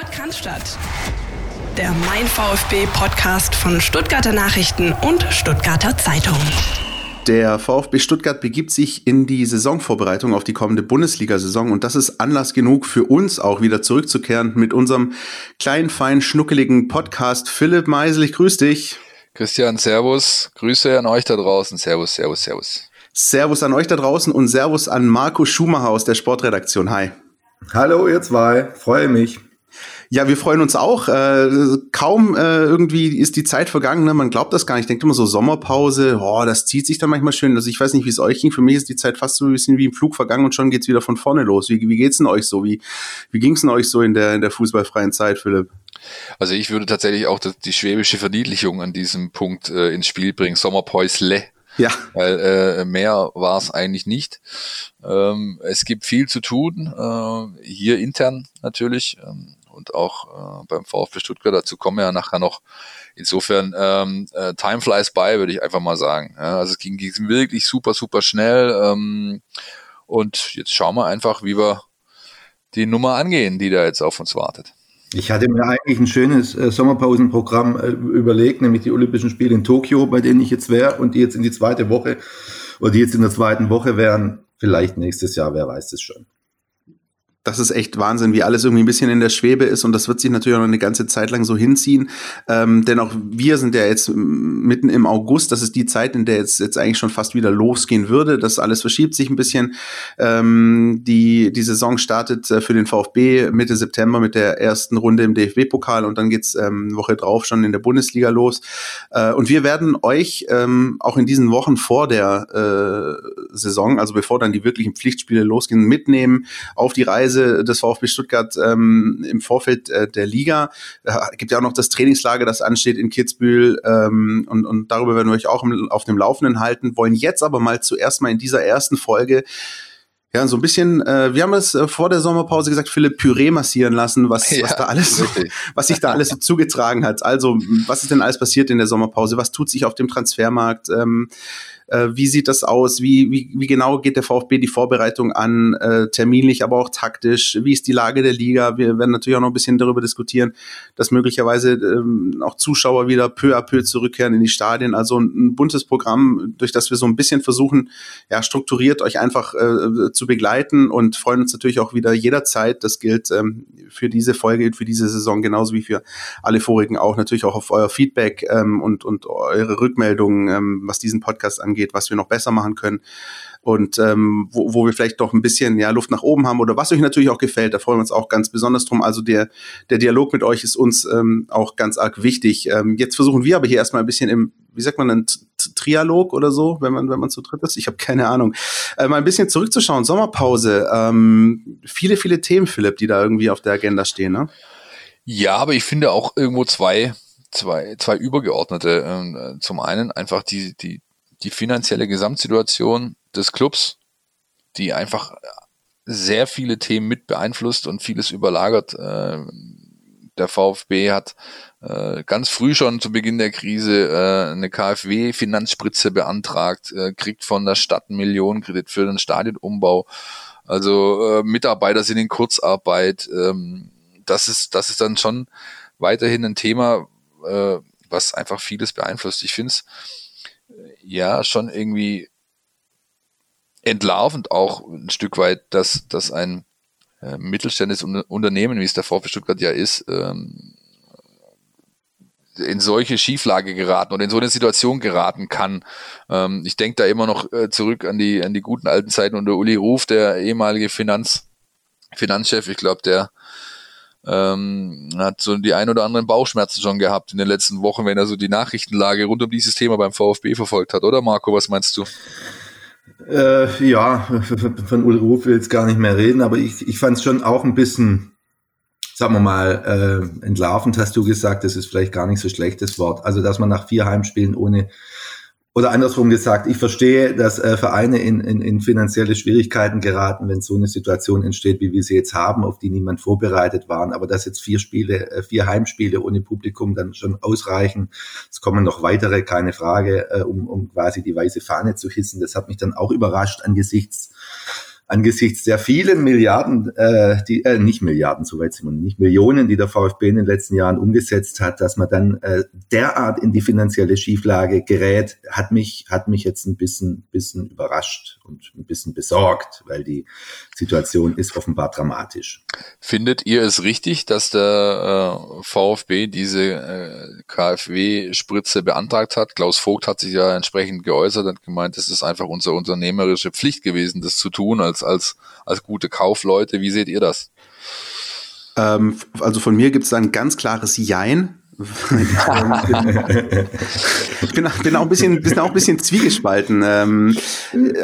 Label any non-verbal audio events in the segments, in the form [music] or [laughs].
Podcast Der Mein VfB Podcast von Stuttgarter Nachrichten und Stuttgarter Zeitung. Der VfB Stuttgart begibt sich in die Saisonvorbereitung auf die kommende Bundesliga-Saison und das ist Anlass genug für uns auch wieder zurückzukehren mit unserem kleinen, feinen, schnuckeligen Podcast. Philipp Meisel, ich grüße dich. Christian, Servus. Grüße an euch da draußen. Servus, Servus, Servus. Servus an euch da draußen und Servus an Marco Schumacher aus der Sportredaktion. Hi. Hallo, ihr zwei. Freue mich. Ja, wir freuen uns auch. Äh, kaum äh, irgendwie ist die Zeit vergangen. Ne? Man glaubt das gar nicht. Ich denke immer so Sommerpause. Oh, das zieht sich dann manchmal schön. Also ich weiß nicht, wie es euch ging. Für mich ist die Zeit fast so ein bisschen wie im Flug vergangen und schon geht's wieder von vorne los. Wie, wie geht's denn euch so? Wie, wie ging's denn euch so in der, in der fußballfreien Zeit, Philipp? Also ich würde tatsächlich auch die schwäbische Verniedlichung an diesem Punkt äh, ins Spiel bringen. Sommerpäusle. Ja. Weil äh, mehr war es eigentlich nicht. Ähm, es gibt viel zu tun, äh, hier intern natürlich. Ähm, und auch äh, beim VfB Stuttgart. Dazu kommen wir ja nachher noch. Insofern, ähm, äh, Time flies by, würde ich einfach mal sagen. Ja, also es ging, ging wirklich super, super schnell. Ähm, und jetzt schauen wir einfach, wie wir die Nummer angehen, die da jetzt auf uns wartet. Ich hatte mir eigentlich ein schönes äh, Sommerpausenprogramm äh, überlegt, nämlich die Olympischen Spiele in Tokio, bei denen ich jetzt wäre und die jetzt in die zweite Woche oder die jetzt in der zweiten Woche wären. Vielleicht nächstes Jahr, wer weiß es schon das ist echt Wahnsinn, wie alles irgendwie ein bisschen in der Schwebe ist und das wird sich natürlich auch noch eine ganze Zeit lang so hinziehen. Ähm, denn auch wir sind ja jetzt mitten im August, das ist die Zeit, in der jetzt, jetzt eigentlich schon fast wieder losgehen würde. Das alles verschiebt sich ein bisschen. Ähm, die, die Saison startet äh, für den VfB Mitte September mit der ersten Runde im DFB-Pokal und dann geht's ähm, Woche drauf schon in der Bundesliga los. Äh, und wir werden euch ähm, auch in diesen Wochen vor der äh, Saison, also bevor dann die wirklichen Pflichtspiele losgehen, mitnehmen auf die Reise Reise des VfB Stuttgart ähm, im Vorfeld äh, der Liga. Äh, gibt ja auch noch das Trainingslager, das ansteht in Kitzbühel ähm, und, und darüber werden wir euch auch im, auf dem Laufenden halten. Wollen jetzt aber mal zuerst mal in dieser ersten Folge ja, so ein bisschen, äh, wir haben es äh, vor der Sommerpause gesagt, Philipp Püree massieren lassen, was, ja, was da alles, so, [laughs] was sich da alles so zugetragen hat. Also, was ist denn alles passiert in der Sommerpause? Was tut sich auf dem Transfermarkt? Ähm, äh, wie sieht das aus? Wie, wie, wie genau geht der VfB die Vorbereitung an? Äh, terminlich, aber auch taktisch? Wie ist die Lage der Liga? Wir werden natürlich auch noch ein bisschen darüber diskutieren, dass möglicherweise ähm, auch Zuschauer wieder peu à peu zurückkehren in die Stadien. Also ein, ein buntes Programm, durch das wir so ein bisschen versuchen, ja, strukturiert euch einfach äh, zu begleiten und freuen uns natürlich auch wieder jederzeit. Das gilt ähm, für diese Folge, für diese Saison genauso wie für alle vorigen auch. Natürlich auch auf euer Feedback ähm, und, und eure Rückmeldungen, ähm, was diesen Podcast angeht was wir noch besser machen können und ähm, wo, wo wir vielleicht doch ein bisschen ja, Luft nach oben haben oder was euch natürlich auch gefällt, da freuen wir uns auch ganz besonders drum. Also der, der Dialog mit euch ist uns ähm, auch ganz arg wichtig. Ähm, jetzt versuchen wir aber hier erstmal ein bisschen im, wie sagt man, Trialog oder so, wenn man, wenn man zu dritt ist. Ich habe keine Ahnung. Äh, mal ein bisschen zurückzuschauen. Sommerpause. Ähm, viele, viele Themen, Philipp, die da irgendwie auf der Agenda stehen, ne? Ja, aber ich finde auch irgendwo zwei, zwei, zwei übergeordnete. Ähm, zum einen einfach die, die, die finanzielle Gesamtsituation des Clubs, die einfach sehr viele Themen mit beeinflusst und vieles überlagert. Äh, der VfB hat äh, ganz früh schon zu Beginn der Krise äh, eine KfW-Finanzspritze beantragt, kriegt von der Stadt einen Millionenkredit für den Stadionumbau. Also Mitarbeiter sind in Kurzarbeit. Ähm, das ist, das ist dann schon weiterhin ein Thema, was einfach vieles beeinflusst. Ich finde es ja schon irgendwie entlarvend auch ein Stück weit, dass, dass ein äh, mittelständisches Unternehmen, wie es der VfB Stuttgart ja ist, ähm, in solche Schieflage geraten oder in so eine Situation geraten kann. Ähm, ich denke da immer noch äh, zurück an die, an die guten alten Zeiten unter Uli Ruf, der ehemalige Finanz, Finanzchef. Ich glaube, der ähm, hat so die ein oder anderen Bauchschmerzen schon gehabt in den letzten Wochen, wenn er so die Nachrichtenlage rund um dieses Thema beim VfB verfolgt hat, oder Marco, was meinst du? Äh, ja, von Uli Ruf will jetzt gar nicht mehr reden, aber ich, ich fand es schon auch ein bisschen, sagen wir mal, äh, entlarvend, hast du gesagt, das ist vielleicht gar nicht so schlechtes Wort. Also, dass man nach vier Heimspielen ohne oder andersrum gesagt, ich verstehe, dass äh, Vereine in, in, in finanzielle Schwierigkeiten geraten, wenn so eine Situation entsteht, wie wir sie jetzt haben, auf die niemand vorbereitet waren. Aber dass jetzt vier Spiele, äh, vier Heimspiele ohne Publikum dann schon ausreichen, es kommen noch weitere, keine Frage, äh, um, um quasi die weiße Fahne zu hissen. Das hat mich dann auch überrascht angesichts angesichts der vielen Milliarden, äh, die, äh, nicht Milliarden, soweit sind wir nicht Millionen, die der VfB in den letzten Jahren umgesetzt hat, dass man dann äh, derart in die finanzielle Schieflage gerät, hat mich, hat mich jetzt ein bisschen, bisschen überrascht und ein bisschen besorgt, weil die Situation ist offenbar dramatisch. Findet ihr es richtig, dass der äh, VfB diese äh, KfW-Spritze beantragt hat? Klaus Vogt hat sich ja entsprechend geäußert und gemeint, es ist einfach unsere unternehmerische Pflicht gewesen, das zu tun als, als, als gute Kaufleute. Wie seht ihr das? Ähm, also von mir gibt es ein ganz klares Jein. Ich bin, bin, auch ein bisschen, bin auch ein bisschen zwiegespalten. Ähm,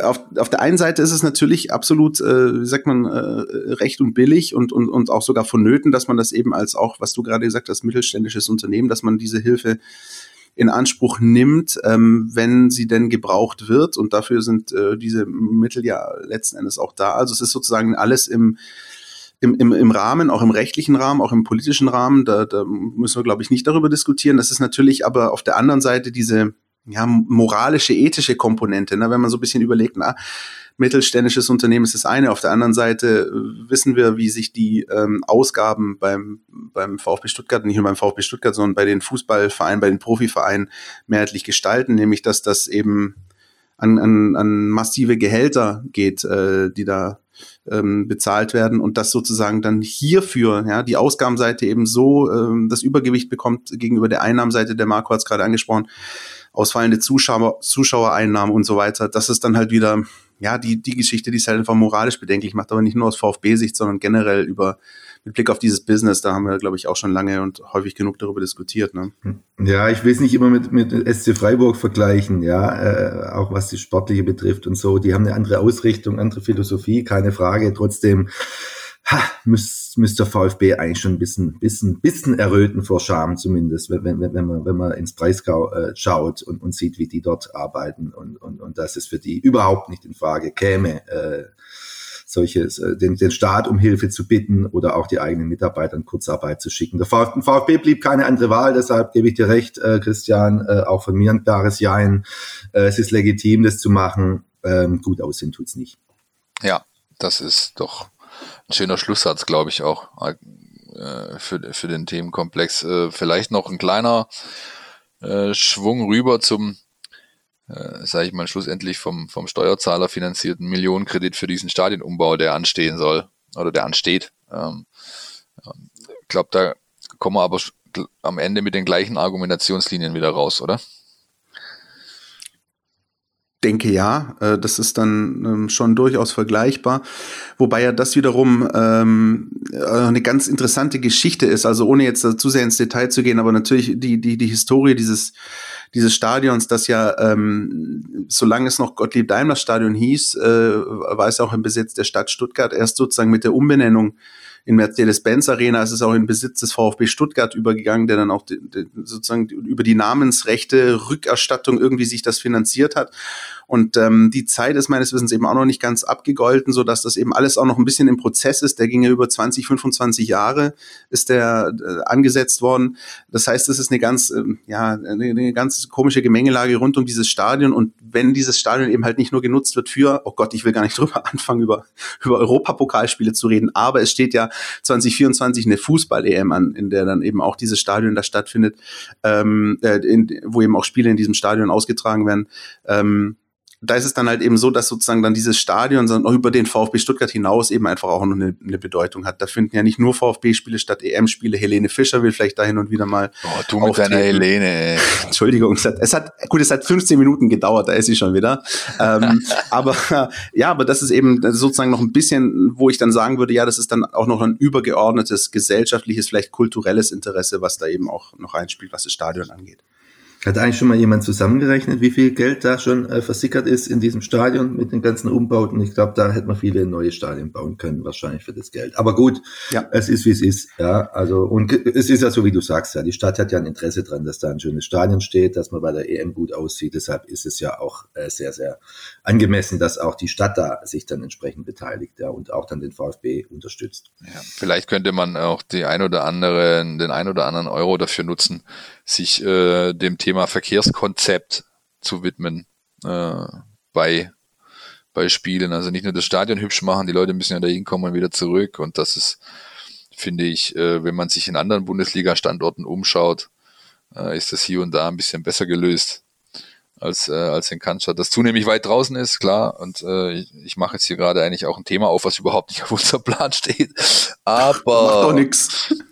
auf, auf der einen Seite ist es natürlich absolut, äh, wie sagt man, äh, recht und billig und, und, und auch sogar vonnöten, dass man das eben als auch, was du gerade gesagt hast, mittelständisches Unternehmen, dass man diese Hilfe in Anspruch nimmt, ähm, wenn sie denn gebraucht wird. Und dafür sind äh, diese Mittel ja letzten Endes auch da. Also es ist sozusagen alles im im, im, im Rahmen, auch im rechtlichen Rahmen, auch im politischen Rahmen, da, da müssen wir, glaube ich, nicht darüber diskutieren. Das ist natürlich aber auf der anderen Seite diese ja, moralische, ethische Komponente, ne? wenn man so ein bisschen überlegt, na, mittelständisches Unternehmen ist das eine. Auf der anderen Seite äh, wissen wir, wie sich die ähm, Ausgaben beim, beim VfB Stuttgart, nicht nur beim VfB Stuttgart, sondern bei den Fußballvereinen, bei den Profivereinen mehrheitlich gestalten, nämlich dass das eben an, an, an massive Gehälter geht, äh, die da ähm, bezahlt werden und das sozusagen dann hierfür, ja, die Ausgabenseite eben so ähm, das Übergewicht bekommt gegenüber der Einnahmenseite, der Marco hat es gerade angesprochen, ausfallende Zuschauer, Zuschauereinnahmen und so weiter. Das ist dann halt wieder, ja, die, die Geschichte, die es halt einfach moralisch bedenklich macht, aber nicht nur aus VfB-Sicht, sondern generell über mit Blick auf dieses Business, da haben wir, glaube ich, auch schon lange und häufig genug darüber diskutiert. Ne? Ja, ich will es nicht immer mit, mit SC Freiburg vergleichen, ja, äh, auch was die Sportliche betrifft und so. Die haben eine andere Ausrichtung, andere Philosophie, keine Frage. Trotzdem ha, müsste müsst der VfB eigentlich schon ein bisschen, bisschen, bisschen erröten vor Scham zumindest, wenn, wenn, wenn, man, wenn man ins Breisgau äh, schaut und, und sieht, wie die dort arbeiten und, und, und dass es für die überhaupt nicht in Frage käme, äh, solches, äh, den, den Staat um Hilfe zu bitten oder auch die eigenen Mitarbeiter in Kurzarbeit zu schicken. Der VfB, VfB blieb keine andere Wahl, deshalb gebe ich dir recht, äh, Christian, äh, auch von mir ein klares Jein. Äh, es ist legitim, das zu machen. Ähm, gut aussehen tut's nicht. Ja, das ist doch ein schöner Schlusssatz, glaube ich auch äh, für, für den Themenkomplex. Äh, vielleicht noch ein kleiner äh, Schwung rüber zum äh, sage ich mal, schlussendlich vom, vom Steuerzahler finanzierten Millionenkredit für diesen Stadionumbau, der anstehen soll oder der ansteht. Ähm, ich glaube, da kommen wir aber am Ende mit den gleichen Argumentationslinien wieder raus, oder? denke ja, äh, das ist dann ähm, schon durchaus vergleichbar. Wobei ja das wiederum ähm, äh, eine ganz interessante Geschichte ist. Also ohne jetzt zu sehr ins Detail zu gehen, aber natürlich die, die, die Historie dieses dieses Stadions, das ja, ähm, solange es noch Gottlieb-Daimler-Stadion hieß, äh, war es auch im Besitz der Stadt Stuttgart. Erst sozusagen mit der Umbenennung in Mercedes-Benz Arena ist es auch in Besitz des VfB Stuttgart übergegangen, der dann auch die, die, sozusagen über die Namensrechte Rückerstattung irgendwie sich das finanziert hat. Und ähm, die Zeit ist meines Wissens eben auch noch nicht ganz abgegolten, so dass das eben alles auch noch ein bisschen im Prozess ist. Der ging ja über 20, 25 Jahre, ist der äh, angesetzt worden. Das heißt, es ist eine ganz, äh, ja, eine, eine ganz komische Gemengelage rund um dieses Stadion. Und wenn dieses Stadion eben halt nicht nur genutzt wird für, oh Gott, ich will gar nicht [laughs] drüber anfangen, über, über Europapokalspiele zu reden, aber es steht ja 2024 eine Fußball-EM an, in der dann eben auch dieses Stadion da stattfindet, ähm, äh, in, wo eben auch Spiele in diesem Stadion ausgetragen werden. Ähm, da ist es dann halt eben so, dass sozusagen dann dieses Stadion sondern auch über den VfB Stuttgart hinaus eben einfach auch noch eine, eine Bedeutung hat. Da finden ja nicht nur VfB-Spiele statt EM-Spiele. Helene Fischer will vielleicht da hin und wieder mal. Oh, du mit deiner Helene. [laughs] Entschuldigung, es hat, es hat, gut, es hat 15 Minuten gedauert, da ist sie schon wieder. ähm, [laughs] aber ja, aber das ist eben sozusagen noch ein bisschen, wo ich dann sagen würde, ja, das ist dann auch noch ein übergeordnetes gesellschaftliches, vielleicht kulturelles Interesse, was da eben auch noch einspielt, was das Stadion angeht. Hat eigentlich schon mal jemand zusammengerechnet, wie viel Geld da schon äh, versickert ist in diesem Stadion mit den ganzen Umbauten? Ich glaube, da hätte man viele neue Stadien bauen können, wahrscheinlich für das Geld. Aber gut, ja. es ist wie es ist. Ja, also und es ist ja so, wie du sagst, ja, die Stadt hat ja ein Interesse dran, dass da ein schönes Stadion steht, dass man bei der EM gut aussieht. Deshalb ist es ja auch äh, sehr, sehr angemessen, dass auch die Stadt da sich dann entsprechend beteiligt, ja, und auch dann den VfB unterstützt. Ja, vielleicht könnte man auch die ein oder andere, den ein oder anderen Euro dafür nutzen, sich äh, dem Thema Verkehrskonzept zu widmen äh, bei bei Spielen. Also nicht nur das Stadion hübsch machen, die Leute müssen ja da hinkommen und wieder zurück. Und das ist, finde ich, äh, wenn man sich in anderen Bundesliga-Standorten umschaut, äh, ist das hier und da ein bisschen besser gelöst als, äh, als in Cannstatt. Das zunehmlich weit draußen ist, klar. Und äh, ich, ich mache jetzt hier gerade eigentlich auch ein Thema auf, was überhaupt nicht auf unserem Plan steht. Aber,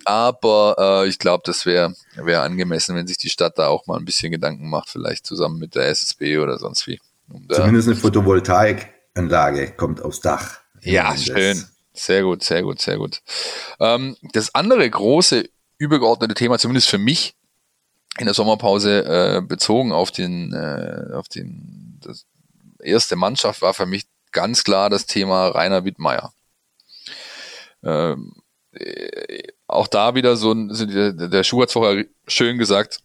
aber äh, ich glaube, das wäre wär angemessen, wenn sich die Stadt da auch mal ein bisschen Gedanken macht, vielleicht zusammen mit der SSB oder sonst wie. Um Zumindest eine Photovoltaikanlage kommt aufs Dach. Ja, schön. Sehr gut, sehr gut, sehr gut. Ähm, das andere große übergeordnete Thema, zumindest für mich, in der Sommerpause äh, bezogen auf den, äh, auf den das erste Mannschaft war für mich ganz klar das Thema Rainer Wittmeier. Ähm, äh, auch da wieder so ein, der, der Schuh hat vorher schön gesagt,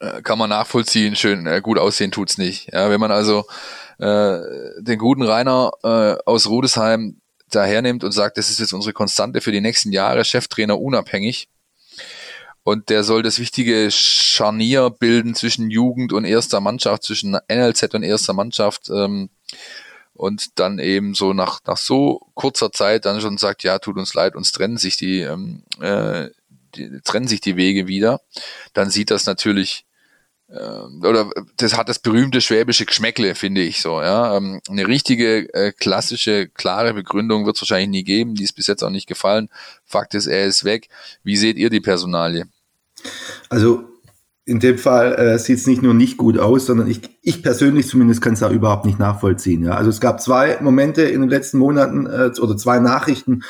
äh, kann man nachvollziehen, schön, äh, gut aussehen tut's nicht. Ja, wenn man also äh, den guten Rainer äh, aus Rudesheim dahernimmt und sagt, das ist jetzt unsere Konstante für die nächsten Jahre, Cheftrainer unabhängig, und der soll das wichtige Scharnier bilden zwischen Jugend und erster Mannschaft, zwischen NLZ und erster Mannschaft. Ähm, und dann eben so nach, nach so kurzer Zeit dann schon sagt, ja, tut uns leid, uns trennen sich die, ähm, äh, die trennen sich die Wege wieder, dann sieht das natürlich oder das hat das berühmte schwäbische Geschmäckle, finde ich so. Ja, ähm, eine richtige äh, klassische klare Begründung wird es wahrscheinlich nie geben. Die ist bis jetzt auch nicht gefallen. Fakt ist, er ist weg. Wie seht ihr die Personalie? Also in dem Fall äh, sieht es nicht nur nicht gut aus, sondern ich, ich persönlich zumindest kann es da überhaupt nicht nachvollziehen. Ja? Also es gab zwei Momente in den letzten Monaten äh, oder zwei Nachrichten,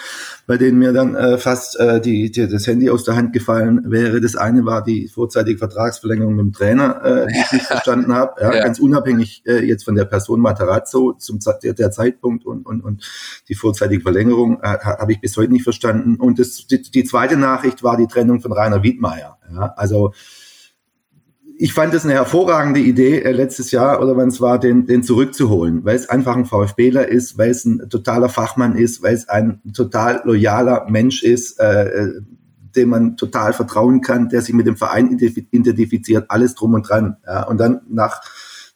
bei denen mir dann äh, fast äh, die, die, das Handy aus der Hand gefallen wäre. Das eine war die vorzeitige Vertragsverlängerung mit dem Trainer, äh, die ich nicht verstanden habe. Ja? [laughs] ja? Ganz unabhängig äh, jetzt von der Person Matarazzo zum der, der Zeitpunkt und, und, und die vorzeitige Verlängerung äh, habe ich bis heute nicht verstanden. Und das, die, die zweite Nachricht war die Trennung von Rainer Wiedmeier. Ja? Also ich fand es eine hervorragende Idee äh, letztes Jahr oder wann es war, den, den zurückzuholen, weil es einfach ein VfBler ist, weil es ein totaler Fachmann ist, weil es ein total loyaler Mensch ist, äh, äh dem man total vertrauen kann, der sich mit dem Verein identifiziert, alles drum und dran. Ja, und dann nach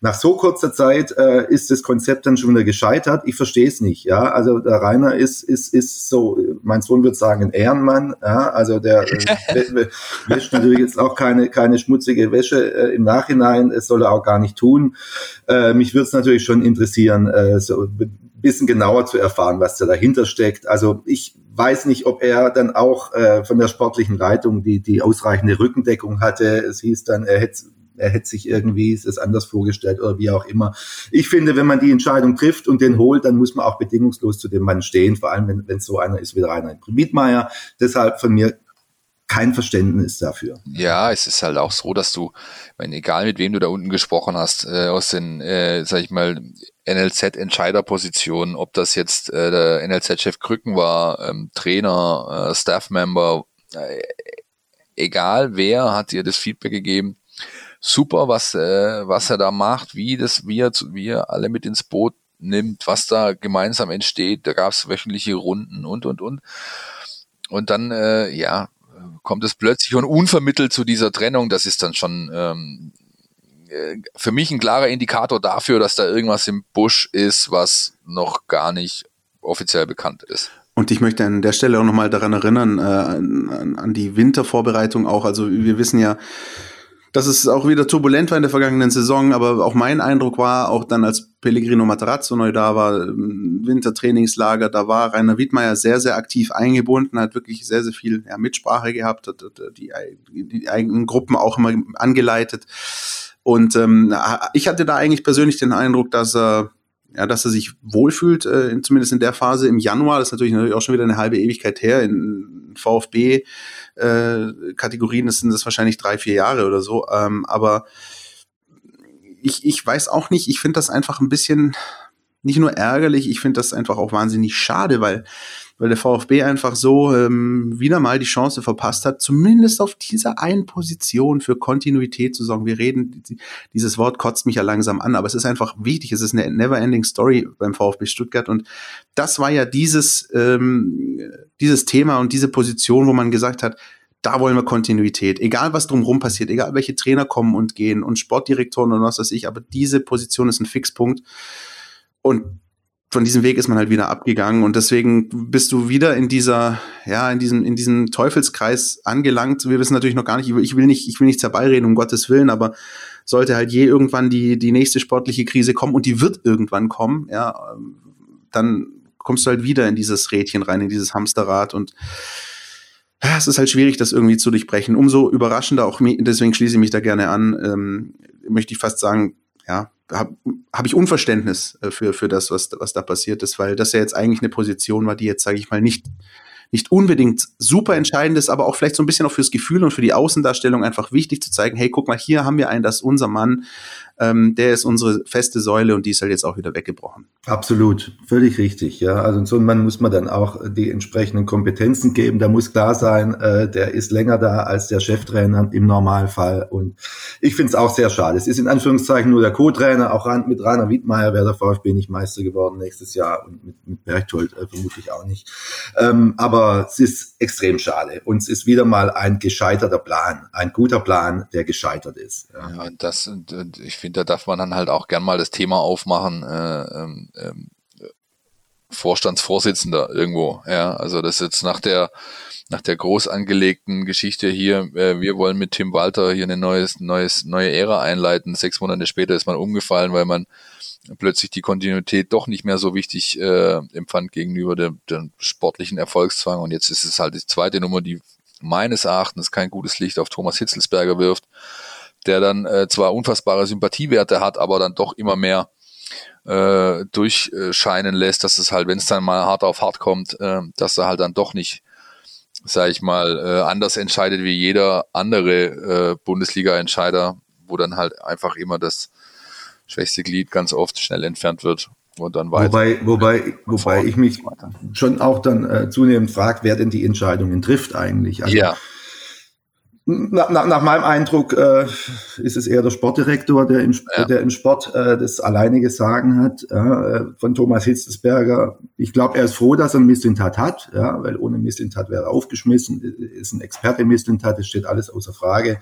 nach so kurzer Zeit äh, ist das Konzept dann schon wieder gescheitert. Ich verstehe es nicht. Ja, also der Rainer ist ist ist so. Mein Sohn würde sagen ein Ehrenmann. Ja, also der äh, [laughs] wäscht natürlich jetzt auch keine keine schmutzige Wäsche äh, im Nachhinein. Es soll er auch gar nicht tun. Äh, mich würde es natürlich schon interessieren, äh, so ein bisschen genauer zu erfahren, was da dahinter steckt. Also ich weiß nicht, ob er dann auch äh, von der sportlichen Leitung die die ausreichende Rückendeckung hatte. Es hieß dann, er hätte er hätte sich irgendwie es anders vorgestellt oder wie auch immer. Ich finde, wenn man die Entscheidung trifft und den holt, dann muss man auch bedingungslos zu dem Mann stehen, vor allem wenn, wenn so einer ist wie Rainer Wiedmeier. Deshalb von mir kein Verständnis dafür. Ja, es ist halt auch so, dass du, wenn egal mit wem du da unten gesprochen hast, äh, aus den, äh, sag ich mal, NLZ-Entscheiderpositionen, ob das jetzt äh, der NLZ-Chef Krücken war, ähm, Trainer, äh, Staff-Member, äh, egal wer hat dir das Feedback gegeben, super, was, äh, was er da macht, wie das, wie wie er alle mit ins Boot nimmt, was da gemeinsam entsteht. Da gab es wöchentliche Runden und und und. Und dann, äh, ja, kommt es plötzlich und unvermittelt zu dieser Trennung. Das ist dann schon ähm, äh, für mich ein klarer Indikator dafür, dass da irgendwas im Busch ist, was noch gar nicht offiziell bekannt ist. Und ich möchte an der Stelle auch nochmal daran erinnern, äh, an, an die Wintervorbereitung auch. Also wir wissen ja, dass es auch wieder turbulent war in der vergangenen Saison, aber auch mein Eindruck war, auch dann als Pellegrino Materazzo neu da war, Wintertrainingslager, da war Rainer Wiedmeier sehr, sehr aktiv eingebunden, hat wirklich sehr, sehr viel ja, Mitsprache gehabt, hat, hat die, die eigenen Gruppen auch immer angeleitet. Und ähm, ich hatte da eigentlich persönlich den Eindruck, dass er ja, dass er sich wohlfühlt, äh, zumindest in der Phase im Januar. Das ist natürlich, natürlich auch schon wieder eine halbe Ewigkeit her. In VfB äh, Kategorien sind das wahrscheinlich drei, vier Jahre oder so. Ähm, aber ich, ich weiß auch nicht, ich finde das einfach ein bisschen nicht nur ärgerlich, ich finde das einfach auch wahnsinnig schade, weil weil der VfB einfach so ähm, wieder mal die Chance verpasst hat, zumindest auf dieser einen Position für Kontinuität zu sorgen. Wir reden, dieses Wort kotzt mich ja langsam an, aber es ist einfach wichtig. Es ist eine never-ending Story beim VfB Stuttgart und das war ja dieses, ähm, dieses Thema und diese Position, wo man gesagt hat, da wollen wir Kontinuität. Egal, was drumherum passiert, egal, welche Trainer kommen und gehen und Sportdirektoren und was weiß ich, aber diese Position ist ein Fixpunkt. Und von diesem Weg ist man halt wieder abgegangen und deswegen bist du wieder in dieser, ja, in diesem, in diesem Teufelskreis angelangt. Wir wissen natürlich noch gar nicht, ich will nicht, ich will nicht herbeireden, um Gottes Willen, aber sollte halt je irgendwann die, die nächste sportliche Krise kommen und die wird irgendwann kommen, ja, dann kommst du halt wieder in dieses Rädchen rein, in dieses Hamsterrad und ja, es ist halt schwierig, das irgendwie zu durchbrechen. Umso überraschender auch, deswegen schließe ich mich da gerne an, ähm, möchte ich fast sagen, ja, habe hab ich Unverständnis äh, für, für das, was, was da passiert ist, weil das ja jetzt eigentlich eine Position war, die jetzt, sage ich mal, nicht, nicht unbedingt super entscheidend ist, aber auch vielleicht so ein bisschen auch fürs Gefühl und für die Außendarstellung einfach wichtig zu zeigen, hey, guck mal, hier haben wir einen, das ist unser Mann, ähm, der ist unsere feste Säule und die ist halt jetzt auch wieder weggebrochen. Absolut, völlig richtig. Ja, also so einem Mann muss man dann auch die entsprechenden Kompetenzen geben. Da muss klar sein, äh, der ist länger da als der Cheftrainer im Normalfall. Und ich finde es auch sehr schade. Es ist in Anführungszeichen nur der Co-Trainer. Auch mit Rainer Wiedmeier wäre der VfB nicht Meister geworden nächstes Jahr und mit, mit Berchtold äh, vermutlich auch nicht. Ähm, aber es ist extrem schade. Und es ist wieder mal ein gescheiterter Plan, ein guter Plan, der gescheitert ist. Ja, ja das, ich finde, da darf man dann halt auch gern mal das Thema aufmachen, äh, ähm, ähm, Vorstandsvorsitzender irgendwo. Ja, also das jetzt nach der nach der groß angelegten Geschichte hier, äh, wir wollen mit Tim Walter hier eine neues, neues, neue Ära einleiten. Sechs Monate später ist man umgefallen, weil man plötzlich die Kontinuität doch nicht mehr so wichtig äh, empfand gegenüber dem, dem sportlichen Erfolgszwang. Und jetzt ist es halt die zweite Nummer, die meines Erachtens kein gutes Licht auf Thomas Hitzelsberger wirft der dann äh, zwar unfassbare Sympathiewerte hat, aber dann doch immer mehr äh, durchscheinen lässt, dass es halt, wenn es dann mal hart auf hart kommt, äh, dass er halt dann doch nicht, sag ich mal, äh, anders entscheidet wie jeder andere äh, Bundesliga-Entscheider, wo dann halt einfach immer das schwächste Glied ganz oft schnell entfernt wird und dann weiter. Wobei, wobei, wobei ich mich schon auch dann äh, zunehmend frage, wer denn die Entscheidungen trifft eigentlich. Also, ja. Na, nach, nach meinem Eindruck äh, ist es eher der Sportdirektor, der im, ja. der im Sport äh, das alleinige Sagen hat, äh, von Thomas Hitzelsberger. Ich glaube, er ist froh, dass er einen Misslintat hat, ja, weil ohne Misslintat wäre er aufgeschmissen, ist ein Experte im Misslintat, es steht alles außer Frage.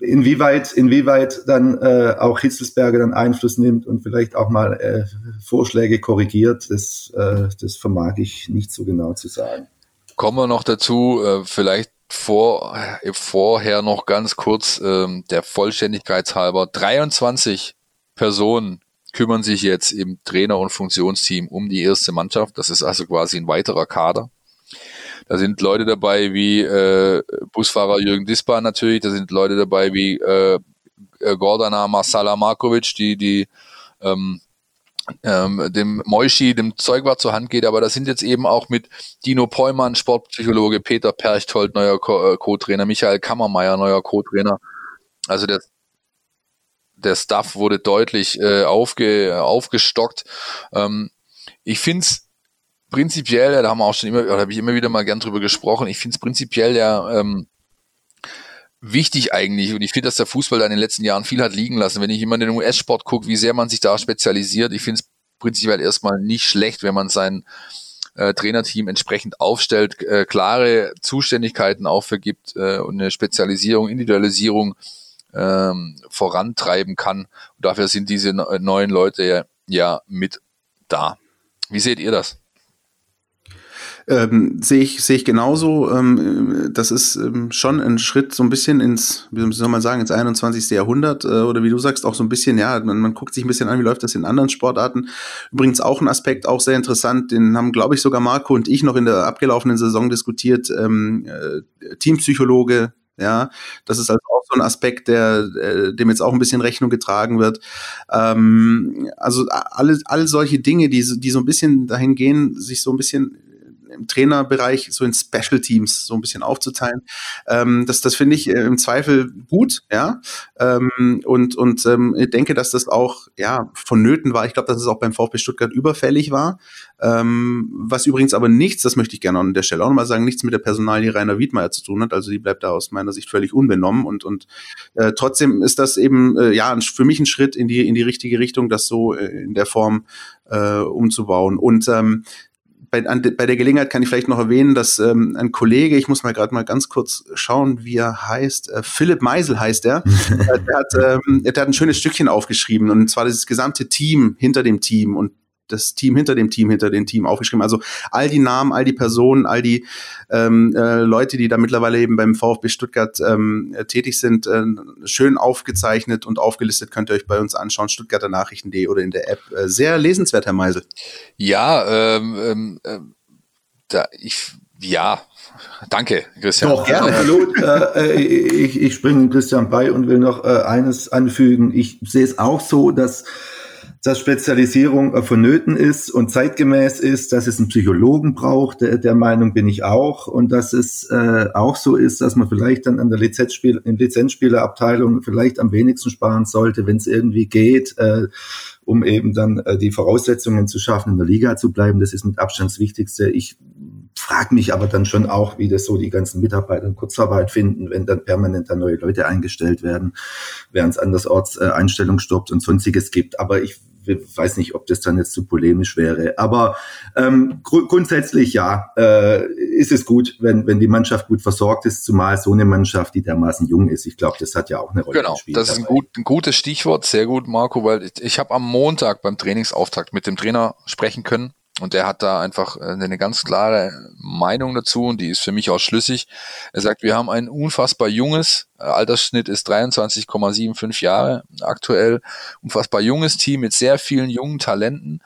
Inwieweit, inwieweit dann äh, auch Hitzelsberger dann Einfluss nimmt und vielleicht auch mal äh, Vorschläge korrigiert, das, äh, das vermag ich nicht so genau zu sagen. Kommen wir noch dazu, äh, vielleicht vor, vorher noch ganz kurz ähm, der Vollständigkeit halber. 23 Personen kümmern sich jetzt im Trainer- und Funktionsteam um die erste Mannschaft. Das ist also quasi ein weiterer Kader. Da sind Leute dabei wie äh, Busfahrer Jürgen Dispan natürlich, da sind Leute dabei wie äh, äh Gordana Marsala Markovic, die die ähm, ähm, dem Moischi, dem Zeugwart zur Hand geht, aber das sind jetzt eben auch mit Dino Peumann, Sportpsychologe, Peter Perchthold, neuer äh, Co-Trainer, Michael Kammermeier, neuer Co-Trainer. Also der, der Staff wurde deutlich äh, aufge, aufgestockt. Ähm, ich finde es prinzipiell, da haben wir auch schon immer, oder habe ich immer wieder mal gern drüber gesprochen, ich finde es prinzipiell ja ähm, wichtig eigentlich. Und ich finde, dass der Fußball da in den letzten Jahren viel hat liegen lassen. Wenn ich immer in den US-Sport gucke, wie sehr man sich da spezialisiert, ich finde es prinzipiell erstmal nicht schlecht, wenn man sein äh, Trainerteam entsprechend aufstellt, äh, klare Zuständigkeiten auch vergibt äh, und eine Spezialisierung, Individualisierung ähm, vorantreiben kann. Und dafür sind diese neuen Leute ja, ja mit da. Wie seht ihr das? Ähm, sehe ich, sehe ich genauso. Ähm, das ist ähm, schon ein Schritt so ein bisschen ins, wie soll man sagen, ins 21. Jahrhundert äh, oder wie du sagst, auch so ein bisschen, ja, man, man guckt sich ein bisschen an, wie läuft das in anderen Sportarten. Übrigens auch ein Aspekt, auch sehr interessant, den haben, glaube ich, sogar Marco und ich noch in der abgelaufenen Saison diskutiert. Ähm, äh, Teampsychologe, ja, das ist also auch so ein Aspekt, der äh, dem jetzt auch ein bisschen Rechnung getragen wird. Ähm, also alle, all solche Dinge, die, die so ein bisschen dahin gehen, sich so ein bisschen im Trainerbereich so in Special Teams so ein bisschen aufzuteilen. Ähm, das das finde ich äh, im Zweifel gut, ja. Ähm, und und ähm, ich denke, dass das auch ja vonnöten war. Ich glaube, dass es auch beim VfB Stuttgart überfällig war. Ähm, was übrigens aber nichts, das möchte ich gerne an der Stelle auch nochmal sagen, nichts mit der Personalie Rainer Wiedmeier zu tun hat. Also die bleibt da aus meiner Sicht völlig unbenommen und und äh, trotzdem ist das eben äh, ja für mich ein Schritt in die in die richtige Richtung, das so äh, in der Form äh, umzubauen. Und ähm, bei, an, bei der Gelegenheit kann ich vielleicht noch erwähnen, dass ähm, ein Kollege, ich muss mal gerade mal ganz kurz schauen, wie er heißt, äh, Philipp Meisel heißt er, [laughs] äh, der, hat, ähm, der hat ein schönes Stückchen aufgeschrieben und zwar das gesamte Team hinter dem Team und das Team hinter dem Team, hinter dem Team aufgeschrieben. Also all die Namen, all die Personen, all die ähm, äh, Leute, die da mittlerweile eben beim VfB Stuttgart ähm, tätig sind, äh, schön aufgezeichnet und aufgelistet, könnt ihr euch bei uns anschauen, stuttgarter Nachrichten.de oder in der App. Äh, sehr lesenswert, Herr Meisel. Ja, ähm, ähm, äh, da, ich, ja, Danke, Christian. Doch, gerne. Absolut. äh, ich, ich springe Christian bei und will noch äh, eines anfügen. Ich sehe es auch so, dass dass Spezialisierung äh, vonnöten ist und zeitgemäß ist, dass es einen Psychologen braucht, der, der Meinung bin ich auch, und dass es äh, auch so ist, dass man vielleicht dann an der Lizenzspiel in Lizenzspielerabteilung vielleicht am wenigsten sparen sollte, wenn es irgendwie geht, äh, um eben dann äh, die Voraussetzungen zu schaffen, in der Liga zu bleiben. Das ist mit Abstand das Wichtigste. Ich frage mich aber dann schon auch, wie das so die ganzen Mitarbeiter in Kurzarbeit finden, wenn dann permanent da neue Leute eingestellt werden, während es andersorts äh, Einstellungsstopps und sonstiges gibt. Aber ich weiß nicht, ob das dann jetzt zu polemisch wäre. Aber ähm, gr grundsätzlich ja, äh, ist es gut, wenn, wenn die Mannschaft gut versorgt ist, zumal so eine Mannschaft, die dermaßen jung ist. Ich glaube, das hat ja auch eine Rolle genau, gespielt. Genau, das ist ein, gut, ein, gutes Stichwort, sehr gut, Marco, weil ich, ich habe am Montag beim Trainingsauftakt mit dem Trainer sprechen können und der hat da einfach äh, eine ganz klare Meinung dazu und die ist für mich auch schlüssig. Er sagt, wir haben ein unfassbar junges, äh, Altersschnitt ist 23,75 Jahre aktuell, unfassbar junges Team mit sehr vielen jungen Talenten,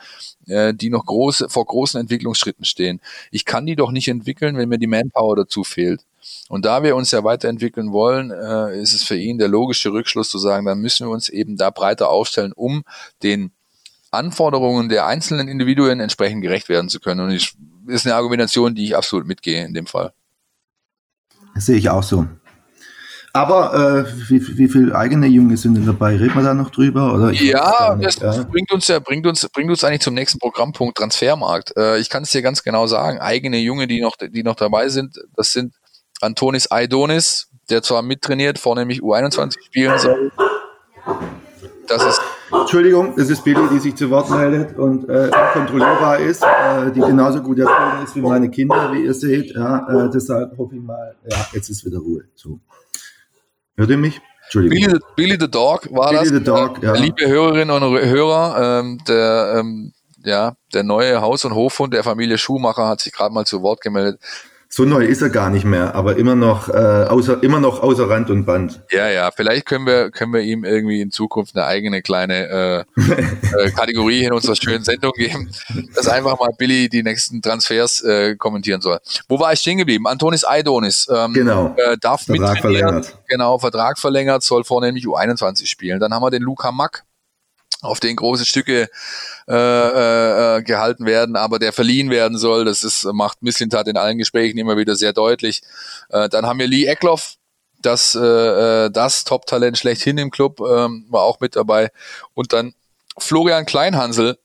äh, die noch große, vor großen Entwicklungsschritten stehen. Ich kann die doch nicht entwickeln, wenn mir die Manpower dazu fehlt. Und da wir uns ja weiterentwickeln wollen, ist es für ihn der logische Rückschluss zu sagen, dann müssen wir uns eben da breiter aufstellen, um den Anforderungen der einzelnen Individuen entsprechend gerecht werden zu können. Und ich, ist eine Argumentation, die ich absolut mitgehe in dem Fall. Das sehe ich auch so. Aber äh, wie, wie viele eigene Junge sind denn dabei? Reden wir da noch drüber? Oder ja, das ja. bringt uns ja, bringt uns, bringt uns eigentlich zum nächsten Programmpunkt Transfermarkt. Äh, ich kann es dir ganz genau sagen. Eigene Junge, die noch, die noch dabei sind, das sind Antonis Aidonis, der zwar mittrainiert, vornehmlich U21 spielen soll. Das ist Entschuldigung, das ist Billy, die sich zu Wort meldet und äh, kontrollierbar ist, äh, die genauso gut erzogen ist wie meine Kinder, wie ihr seht. Ja, äh, deshalb hoffe ich mal, ja, jetzt ist wieder Ruhe. So. Hört ihr mich? Entschuldigung. Billy, Billy the Dog war Billy das. The Dog, ja. Liebe Hörerinnen und Hörer, ähm, der, ähm, ja, der neue Haus- und Hofhund der Familie Schumacher hat sich gerade mal zu Wort gemeldet. So neu ist er gar nicht mehr, aber immer noch, äh, außer, immer noch außer Rand und Band. Ja, ja, vielleicht können wir, können wir ihm irgendwie in Zukunft eine eigene kleine äh, [laughs] äh, Kategorie in unserer schönen Sendung geben, dass einfach mal Billy die nächsten Transfers äh, kommentieren soll. Wo war ich stehen geblieben? Antonis Aidonis ähm, genau. äh, darf Vertrag verlängert. Genau, Vertrag verlängert, soll vornehmlich U21 spielen. Dann haben wir den Luca Mack, auf den große Stücke äh, äh, gehalten werden, aber der verliehen werden soll. Das ist, macht Misslintat in allen Gesprächen immer wieder sehr deutlich. Äh, dann haben wir Lee Eckloff, das, äh, äh das Top-Talent schlechthin im Club, ähm, war auch mit dabei. Und dann Florian Kleinhansel,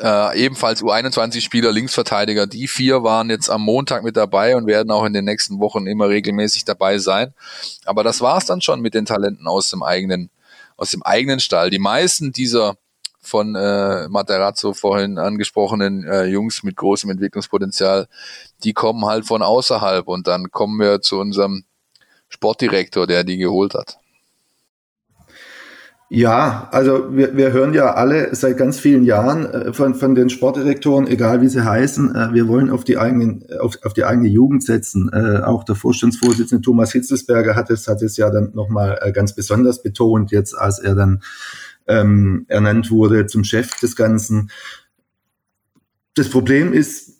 äh, ebenfalls U21-Spieler, Linksverteidiger. Die vier waren jetzt am Montag mit dabei und werden auch in den nächsten Wochen immer regelmäßig dabei sein. Aber das war's dann schon mit den Talenten aus dem eigenen aus dem eigenen Stall. Die meisten dieser von äh, Materazzo vorhin angesprochenen äh, Jungs mit großem Entwicklungspotenzial, die kommen halt von außerhalb und dann kommen wir zu unserem Sportdirektor, der die geholt hat. Ja, also wir, wir hören ja alle seit ganz vielen Jahren äh, von, von den Sportdirektoren, egal wie sie heißen, äh, wir wollen auf die, eigenen, auf, auf die eigene Jugend setzen. Äh, auch der Vorstandsvorsitzende Thomas Hitzelsberger hat es, hat es ja dann nochmal äh, ganz besonders betont, jetzt als er dann ähm, ernannt wurde zum Chef des Ganzen. Das Problem ist,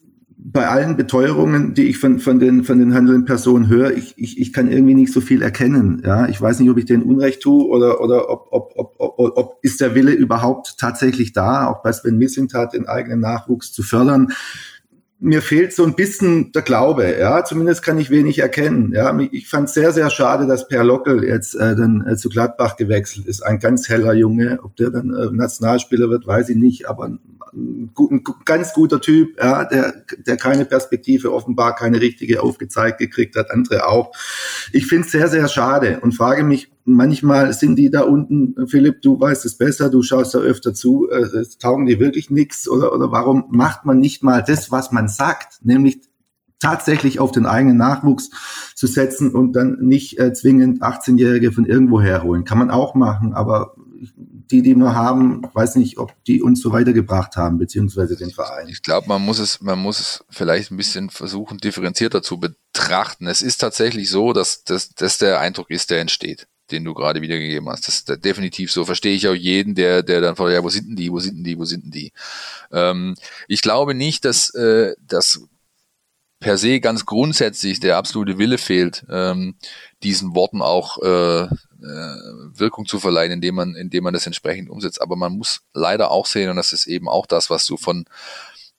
bei allen Beteuerungen, die ich von, von, den, von den handelnden Personen höre, ich, ich, ich kann irgendwie nicht so viel erkennen. Ja, ich weiß nicht, ob ich denen Unrecht tue oder, oder ob, ob, ob, ob, ob ist der Wille überhaupt tatsächlich da, auch bei Sven Mislintat den eigenen Nachwuchs zu fördern mir fehlt so ein bisschen der Glaube, ja, zumindest kann ich wenig erkennen. Ja, ich fand sehr, sehr schade, dass Per Lockel jetzt äh, dann äh, zu Gladbach gewechselt ist. Ein ganz heller Junge, ob der dann äh, Nationalspieler wird, weiß ich nicht, aber ein, ein, ein, ganz guter Typ, ja, der, der keine Perspektive offenbar keine richtige aufgezeigt gekriegt hat, andere auch. Ich finde es sehr, sehr schade und frage mich, manchmal sind die da unten, Philipp, du weißt es besser, du schaust da öfter zu, äh, taugen die wirklich nichts oder, oder warum macht man nicht mal das, was man sagt, nämlich tatsächlich auf den eigenen Nachwuchs zu setzen und dann nicht äh, zwingend 18-Jährige von irgendwo herholen. Kann man auch machen, aber die, die wir haben, weiß nicht, ob die uns so weitergebracht haben, beziehungsweise den Verein. Ich glaube, man muss es, man muss es vielleicht ein bisschen versuchen, differenzierter zu betrachten. Es ist tatsächlich so, dass das dass der Eindruck ist, der entsteht den du gerade wiedergegeben hast. Das ist definitiv so. Verstehe ich auch jeden, der, der dann fragt, ja, wo sind denn die, wo sind denn die, wo sind denn die? Ähm, ich glaube nicht, dass, äh, dass per se ganz grundsätzlich der absolute Wille fehlt, ähm, diesen Worten auch äh, äh, Wirkung zu verleihen, indem man, indem man das entsprechend umsetzt. Aber man muss leider auch sehen, und das ist eben auch das, was du von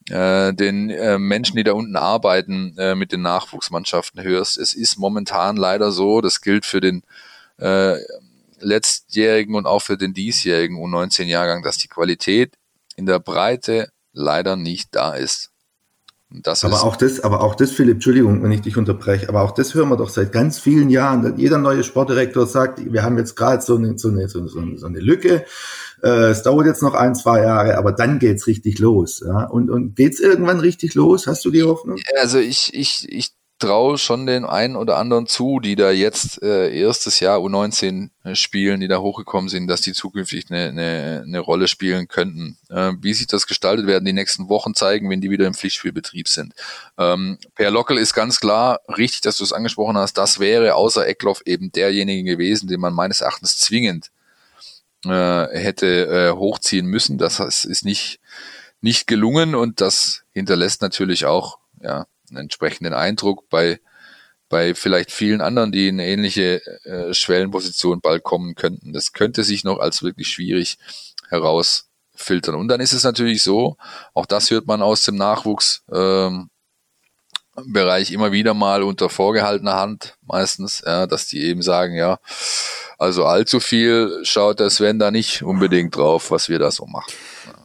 äh, den äh, Menschen, die da unten arbeiten, äh, mit den Nachwuchsmannschaften hörst. Es ist momentan leider so, das gilt für den äh, letztjährigen und auch für den diesjährigen U19-Jahrgang, dass die Qualität in der Breite leider nicht da ist. Das aber auch das, aber auch das, Philipp, Entschuldigung, wenn ich dich unterbreche, aber auch das hören wir doch seit ganz vielen Jahren. Jeder neue Sportdirektor sagt, wir haben jetzt gerade so eine, so, eine, so, eine, so eine Lücke. Äh, es dauert jetzt noch ein, zwei Jahre, aber dann geht's richtig los. Ja? Und, und geht's irgendwann richtig los? Hast du die Hoffnung? Also ich, ich, ich traue schon den einen oder anderen zu, die da jetzt äh, erstes Jahr U19 äh, spielen, die da hochgekommen sind, dass die zukünftig eine, eine, eine Rolle spielen könnten. Äh, wie sich das gestaltet werden die nächsten Wochen zeigen, wenn die wieder im Pflichtspielbetrieb sind. Ähm, per Lockel ist ganz klar richtig, dass du es angesprochen hast. Das wäre außer Eckloff eben derjenige gewesen, den man meines Erachtens zwingend äh, hätte äh, hochziehen müssen. Das ist nicht nicht gelungen und das hinterlässt natürlich auch ja einen entsprechenden Eindruck bei, bei vielleicht vielen anderen, die in ähnliche äh, Schwellenposition bald kommen könnten. Das könnte sich noch als wirklich schwierig herausfiltern. Und dann ist es natürlich so, auch das hört man aus dem Nachwuchs. Ähm, immer wieder mal unter vorgehaltener Hand meistens, ja, dass die eben sagen, ja, also allzu viel schaut der Sven da nicht unbedingt drauf, was wir da so machen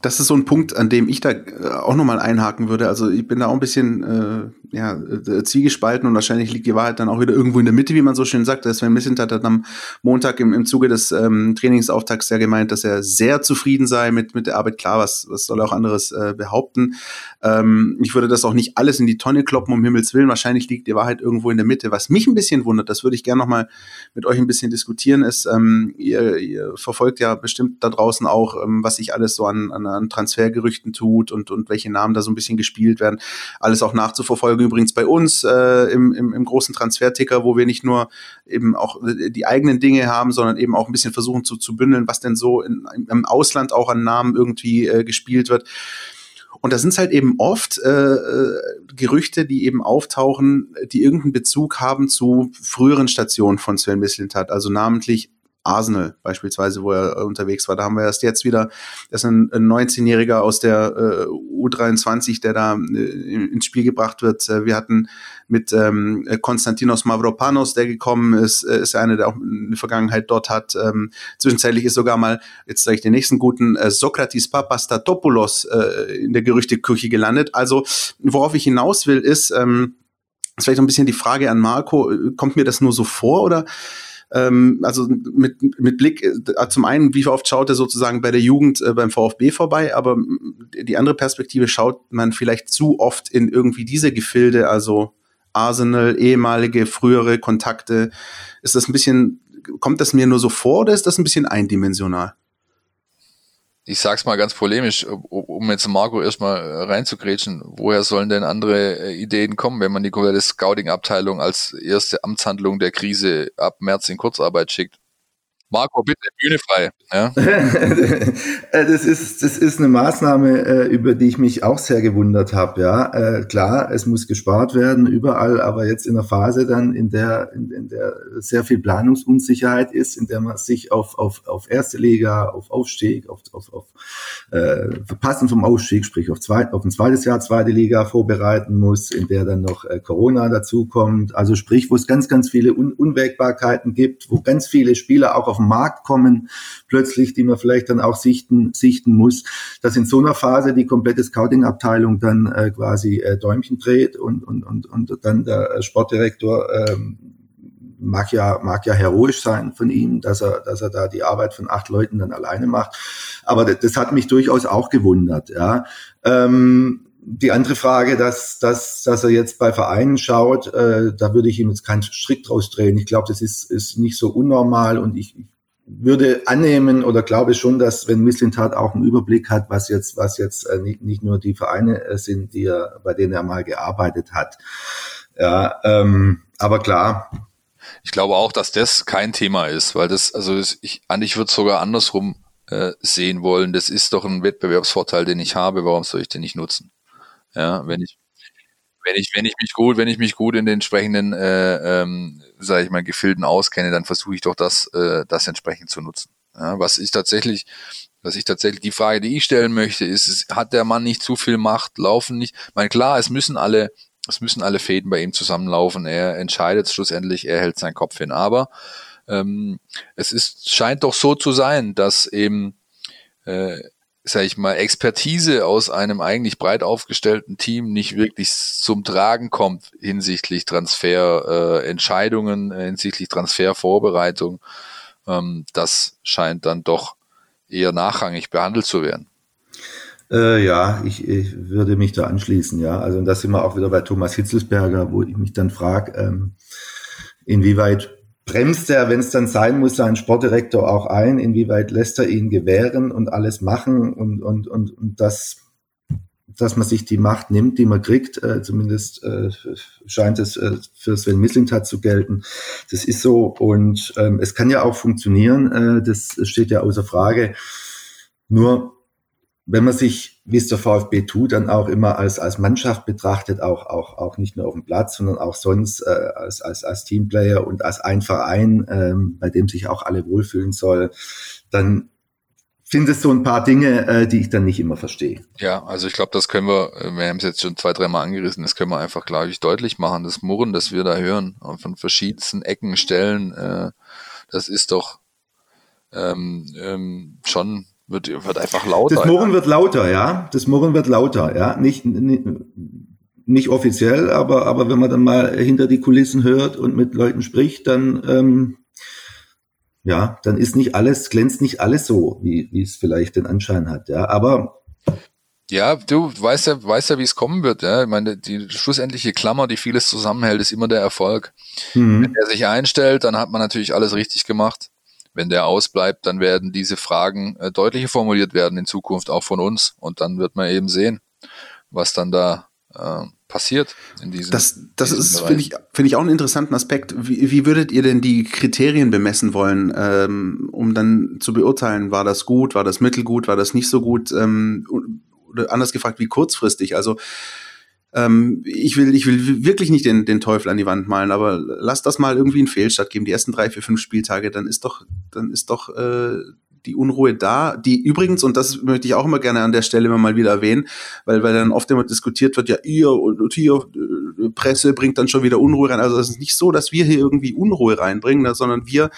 das ist so ein Punkt, an dem ich da äh, auch nochmal einhaken würde. Also ich bin da auch ein bisschen äh, ja, äh, zwiegespalten und wahrscheinlich liegt die Wahrheit dann auch wieder irgendwo in der Mitte, wie man so schön sagt. Sven Missintat hat am Montag im, im Zuge des ähm, Trainingsauftakts ja gemeint, dass er sehr zufrieden sei mit, mit der Arbeit. Klar, was, was soll er auch anderes äh, behaupten? Ähm, ich würde das auch nicht alles in die Tonne kloppen, um Himmels Willen. Wahrscheinlich liegt die Wahrheit irgendwo in der Mitte. Was mich ein bisschen wundert, das würde ich gerne nochmal mit euch ein bisschen diskutieren, ist, ähm, ihr, ihr verfolgt ja bestimmt da draußen auch, ähm, was sich alles so an, an an Transfergerüchten tut und, und welche Namen da so ein bisschen gespielt werden. Alles auch nachzuverfolgen übrigens bei uns äh, im, im, im großen Transferticker, wo wir nicht nur eben auch die eigenen Dinge haben, sondern eben auch ein bisschen versuchen zu, zu bündeln, was denn so in, im Ausland auch an Namen irgendwie äh, gespielt wird. Und da sind es halt eben oft äh, äh, Gerüchte, die eben auftauchen, die irgendeinen Bezug haben zu früheren Stationen von Sven Mislintat, also namentlich Arsenal beispielsweise, wo er äh, unterwegs war. Da haben wir erst jetzt wieder, das ist ein, ein 19-Jähriger aus der äh, U23, der da äh, ins Spiel gebracht wird. Äh, wir hatten mit ähm, Konstantinos Mavropanos, der gekommen ist, äh, ist einer, der auch eine Vergangenheit dort hat. Ähm, zwischenzeitlich ist sogar mal, jetzt sage ich den nächsten guten, äh, Sokratis Papastatopoulos äh, in der Gerüchteküche gelandet. Also worauf ich hinaus will, ist, ähm, ist vielleicht ein bisschen die Frage an Marco, kommt mir das nur so vor oder ähm, also mit, mit Blick äh, zum einen, wie oft schaut er sozusagen bei der Jugend äh, beim VfB vorbei, aber die andere Perspektive schaut man vielleicht zu oft in irgendwie diese Gefilde, also Arsenal, ehemalige, frühere Kontakte. Ist das ein bisschen, kommt das mir nur so vor oder ist das ein bisschen eindimensional? Ich sag's mal ganz polemisch, um jetzt Marco erstmal äh, reinzugrätschen, woher sollen denn andere äh, Ideen kommen, wenn man die komplette Scouting-Abteilung als erste Amtshandlung der Krise ab März in Kurzarbeit schickt? Marco, bitte, Bühne frei. Ja? [laughs] Äh, das, ist, das ist eine Maßnahme, äh, über die ich mich auch sehr gewundert habe. Ja, äh, klar, es muss gespart werden überall, aber jetzt in der Phase dann, in der, in, in der sehr viel Planungsunsicherheit ist, in der man sich auf, auf, auf erste Liga, auf Aufstieg, auf, auf, auf äh, Verpassen vom Aufstieg, sprich auf, zweit, auf ein zweites Jahr zweite Liga vorbereiten muss, in der dann noch äh, Corona dazukommt. Also sprich, wo es ganz, ganz viele Un Unwägbarkeiten gibt, wo ganz viele Spieler auch auf dem Markt kommen, plötzlich, die man vielleicht dann auch sichten, sichten muss, dass in so einer Phase die komplette Scouting-Abteilung dann äh, quasi äh, Däumchen dreht und, und, und, und dann der Sportdirektor ähm, mag ja, mag ja heroisch sein von ihm, dass er, dass er da die Arbeit von acht Leuten dann alleine macht. Aber das, das hat mich durchaus auch gewundert, ja. Ähm, die andere Frage, dass, dass, dass er jetzt bei Vereinen schaut, äh, da würde ich ihm jetzt keinen Strick draus drehen. Ich glaube, das ist, ist nicht so unnormal und ich, würde annehmen oder glaube schon, dass wenn Misslintat auch einen Überblick hat, was jetzt, was jetzt äh, nicht, nicht nur die Vereine äh, sind, die er, bei denen er mal gearbeitet hat. Ja, ähm, aber klar. Ich glaube auch, dass das kein Thema ist, weil das, also ich, ich würde sogar andersrum äh, sehen wollen. Das ist doch ein Wettbewerbsvorteil, den ich habe. Warum soll ich den nicht nutzen? Ja, wenn ich wenn ich, wenn ich mich gut, wenn ich mich gut in den entsprechenden, äh, ähm, sage ich mal, Gefilden auskenne, dann versuche ich doch das, äh, das entsprechend zu nutzen. Ja, was ich tatsächlich, was ich tatsächlich, die Frage, die ich stellen möchte, ist, ist, hat der Mann nicht zu viel Macht, laufen nicht? Ich meine, klar, es müssen alle, es müssen alle Fäden bei ihm zusammenlaufen. Er entscheidet schlussendlich, er hält seinen Kopf hin. Aber ähm, es ist, scheint doch so zu sein, dass eben äh, sag ich mal, Expertise aus einem eigentlich breit aufgestellten Team nicht wirklich zum Tragen kommt hinsichtlich Transferentscheidungen, äh, hinsichtlich Transfervorbereitung, ähm, das scheint dann doch eher nachrangig behandelt zu werden. Äh, ja, ich, ich würde mich da anschließen, ja. Also und da sind wir auch wieder bei Thomas Hitzelsberger, wo ich mich dann frage, ähm, inwieweit bremst er, wenn es dann sein muss, seinen Sportdirektor auch ein? Inwieweit lässt er ihn gewähren und alles machen und, und, und, und das, dass man sich die Macht nimmt, die man kriegt, äh, zumindest äh, scheint es äh, für Sven Mislintat zu gelten. Das ist so und ähm, es kann ja auch funktionieren, äh, das steht ja außer Frage. Nur wenn man sich, wie es der VfB tut, dann auch immer als, als Mannschaft betrachtet, auch, auch, auch nicht nur auf dem Platz, sondern auch sonst äh, als, als, als Teamplayer und als ein Verein, ähm, bei dem sich auch alle wohlfühlen soll, dann sind es so ein paar Dinge, äh, die ich dann nicht immer verstehe. Ja, also ich glaube, das können wir, äh, wir haben es jetzt schon zwei, dreimal angerissen, das können wir einfach, glaube ich, deutlich machen. Das Murren, das wir da hören, von verschiedensten Ecken, Stellen, äh, das ist doch ähm, ähm, schon wird, wird einfach lauter. Das Murren ja. wird lauter, ja. Das Murren wird lauter, ja. Nicht, nicht, nicht offiziell, aber, aber wenn man dann mal hinter die Kulissen hört und mit Leuten spricht, dann, ähm, ja, dann ist nicht alles, glänzt nicht alles so, wie, wie es vielleicht den Anschein hat, ja. Aber ja, du weißt ja, weißt ja, wie es kommen wird. Ja? Ich meine, die schlussendliche Klammer, die vieles zusammenhält, ist immer der Erfolg. Mhm. Wenn er sich einstellt, dann hat man natürlich alles richtig gemacht. Wenn der ausbleibt, dann werden diese Fragen äh, deutlicher formuliert werden in Zukunft auch von uns. Und dann wird man eben sehen, was dann da äh, passiert in diesem Das, das diesem ist, finde ich, finde ich auch einen interessanten Aspekt. Wie, wie würdet ihr denn die Kriterien bemessen wollen, ähm, um dann zu beurteilen, war das gut, war das mittelgut, war das nicht so gut? Ähm, oder anders gefragt, wie kurzfristig? Also ähm, ich will, ich will wirklich nicht den, den Teufel an die Wand malen, aber lass das mal irgendwie einen Fehlstart geben, die ersten drei, vier, fünf Spieltage, dann ist doch, dann ist doch äh, die Unruhe da, die übrigens, und das möchte ich auch immer gerne an der Stelle immer mal wieder erwähnen, weil, weil dann oft immer diskutiert wird, ja, ihr und hier, äh, Presse bringt dann schon wieder Unruhe rein. Also es ist nicht so, dass wir hier irgendwie Unruhe reinbringen, sondern wir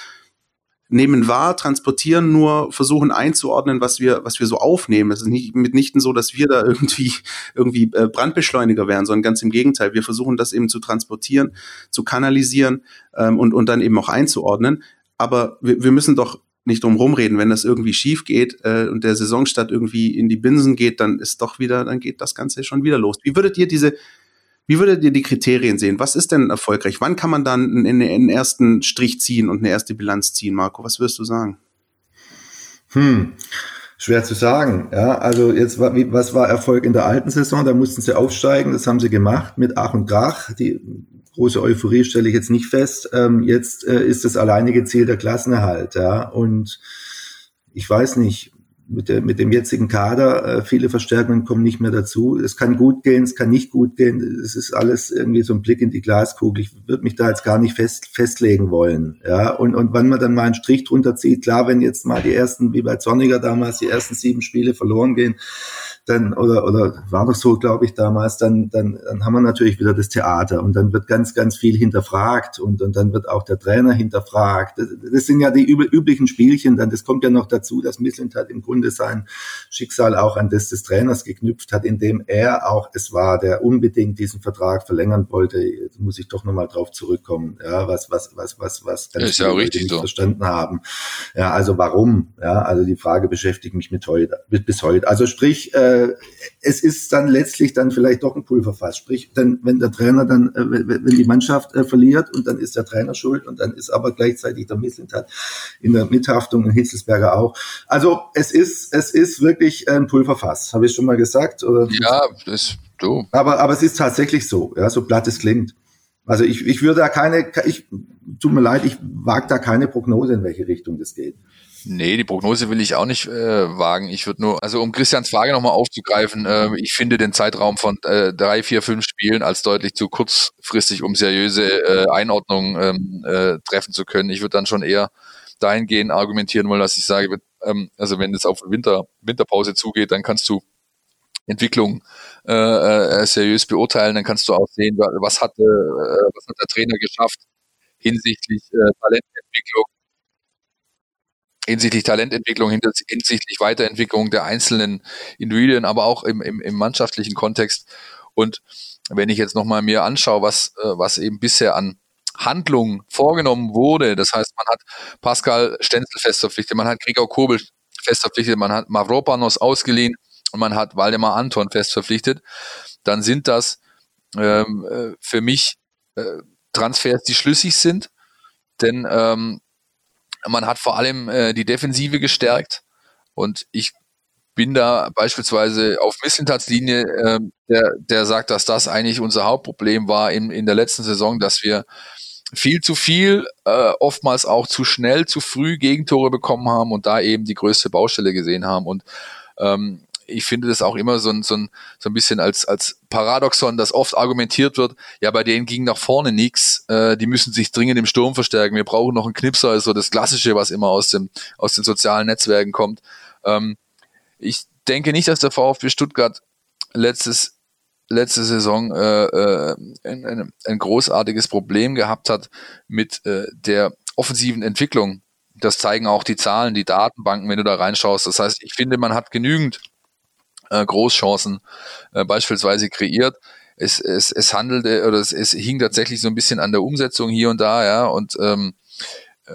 nehmen wahr, transportieren nur, versuchen einzuordnen, was wir, was wir so aufnehmen. Es ist nicht mitnichten so, dass wir da irgendwie, irgendwie äh, Brandbeschleuniger wären, sondern ganz im Gegenteil. Wir versuchen das eben zu transportieren, zu kanalisieren ähm, und, und dann eben auch einzuordnen. Aber wir, wir müssen doch nicht drum rumreden, wenn das irgendwie schief geht äh, und der Saisonstart irgendwie in die Binsen geht, dann ist doch wieder, dann geht das Ganze schon wieder los. Wie würdet ihr diese wie würdet ihr die Kriterien sehen? Was ist denn erfolgreich? Wann kann man dann einen, einen ersten Strich ziehen und eine erste Bilanz ziehen, Marco? Was würdest du sagen? Hm. Schwer zu sagen. Ja, also jetzt was war Erfolg in der alten Saison? Da mussten sie aufsteigen. Das haben sie gemacht mit Ach und Krach. Die große Euphorie stelle ich jetzt nicht fest. Ähm, jetzt äh, ist das alleinige Ziel der Klassenerhalt. Ja, und ich weiß nicht mit, der, mit dem jetzigen Kader, äh, viele Verstärkungen kommen nicht mehr dazu. Es kann gut gehen, es kann nicht gut gehen. Es ist alles irgendwie so ein Blick in die Glaskugel. Ich würde mich da jetzt gar nicht fest, festlegen wollen. Ja, und, und wann man dann mal einen Strich drunter zieht, klar, wenn jetzt mal die ersten, wie bei Zorniger damals, die ersten sieben Spiele verloren gehen, dann, oder, oder war doch so, glaube ich, damals, dann, dann, dann haben wir natürlich wieder das Theater und dann wird ganz, ganz viel hinterfragt und, und dann wird auch der Trainer hinterfragt. Das, das sind ja die üblichen Spielchen, dann, das kommt ja noch dazu, dass Missland hat im Grunde sein Schicksal auch an das des Trainers geknüpft hat, indem er auch es war, der unbedingt diesen Vertrag verlängern wollte. Jetzt muss ich doch nochmal drauf zurückkommen, ja, was, was, was, was, was ganz ist ja richtig nicht so. verstanden haben. Ja, also warum? Ja, also die Frage beschäftigt mich mit heute, bis heute. Also sprich, äh, äh, es ist dann letztlich dann vielleicht doch ein Pulverfass. Sprich, dann, wenn der Trainer dann, äh, wenn die Mannschaft äh, verliert und dann ist der Trainer schuld und dann ist aber gleichzeitig der Misslintat in der Mithaftung und Hitzelsberger auch. Also es ist, es ist wirklich ein Pulverfass, habe ich schon mal gesagt. Oder? Ja, das du. Aber, aber es ist tatsächlich so, ja, so platt es klingt. Also ich, ich würde da keine, ich, tut mir leid, ich wage da keine Prognose, in welche Richtung das geht. Nee, die Prognose will ich auch nicht äh, wagen. Ich würde nur, also um Christians Frage nochmal aufzugreifen, äh, ich finde den Zeitraum von äh, drei, vier, fünf Spielen als deutlich zu kurzfristig, um seriöse äh, Einordnungen ähm, äh, treffen zu können. Ich würde dann schon eher dahingehend argumentieren wollen, dass ich sage, ähm, also wenn es auf Winter, Winterpause zugeht, dann kannst du Entwicklung äh, äh, seriös beurteilen, dann kannst du auch sehen, was hat, äh, was hat der Trainer geschafft hinsichtlich äh, Talententwicklung, hinsichtlich Talententwicklung, hinsichtlich Weiterentwicklung der einzelnen Individuen, aber auch im, im, im mannschaftlichen Kontext. Und wenn ich jetzt nochmal mir anschaue, was, äh, was eben bisher an Handlungen vorgenommen wurde, das heißt, man hat Pascal Stenzel fest verpflichtet, man hat Gregor Kobel fest verpflichtet, man hat Mavropanos ausgeliehen und man hat Waldemar Anton fest verpflichtet, dann sind das ähm, äh, für mich äh, Transfers, die schlüssig sind, denn ähm, man hat vor allem äh, die Defensive gestärkt und ich bin da beispielsweise auf Missentats Linie, äh, der, der sagt, dass das eigentlich unser Hauptproblem war in, in der letzten Saison, dass wir viel zu viel, äh, oftmals auch zu schnell, zu früh Gegentore bekommen haben und da eben die größte Baustelle gesehen haben. Und ähm, ich finde das auch immer so ein, so ein, so ein bisschen als, als Paradoxon, dass oft argumentiert wird, ja, bei denen ging nach vorne nichts, äh, die müssen sich dringend im Sturm verstärken, wir brauchen noch einen Knipser, ist so das Klassische, was immer aus, dem, aus den sozialen Netzwerken kommt. Ähm, ich denke nicht, dass der VfB Stuttgart letztes, letzte Saison äh, äh, ein, ein, ein großartiges Problem gehabt hat mit äh, der offensiven Entwicklung. Das zeigen auch die Zahlen, die Datenbanken, wenn du da reinschaust. Das heißt, ich finde, man hat genügend äh, Großchancen äh, beispielsweise kreiert. Es, es, es handelte oder es, es hing tatsächlich so ein bisschen an der Umsetzung hier und da, ja. Und ähm, äh,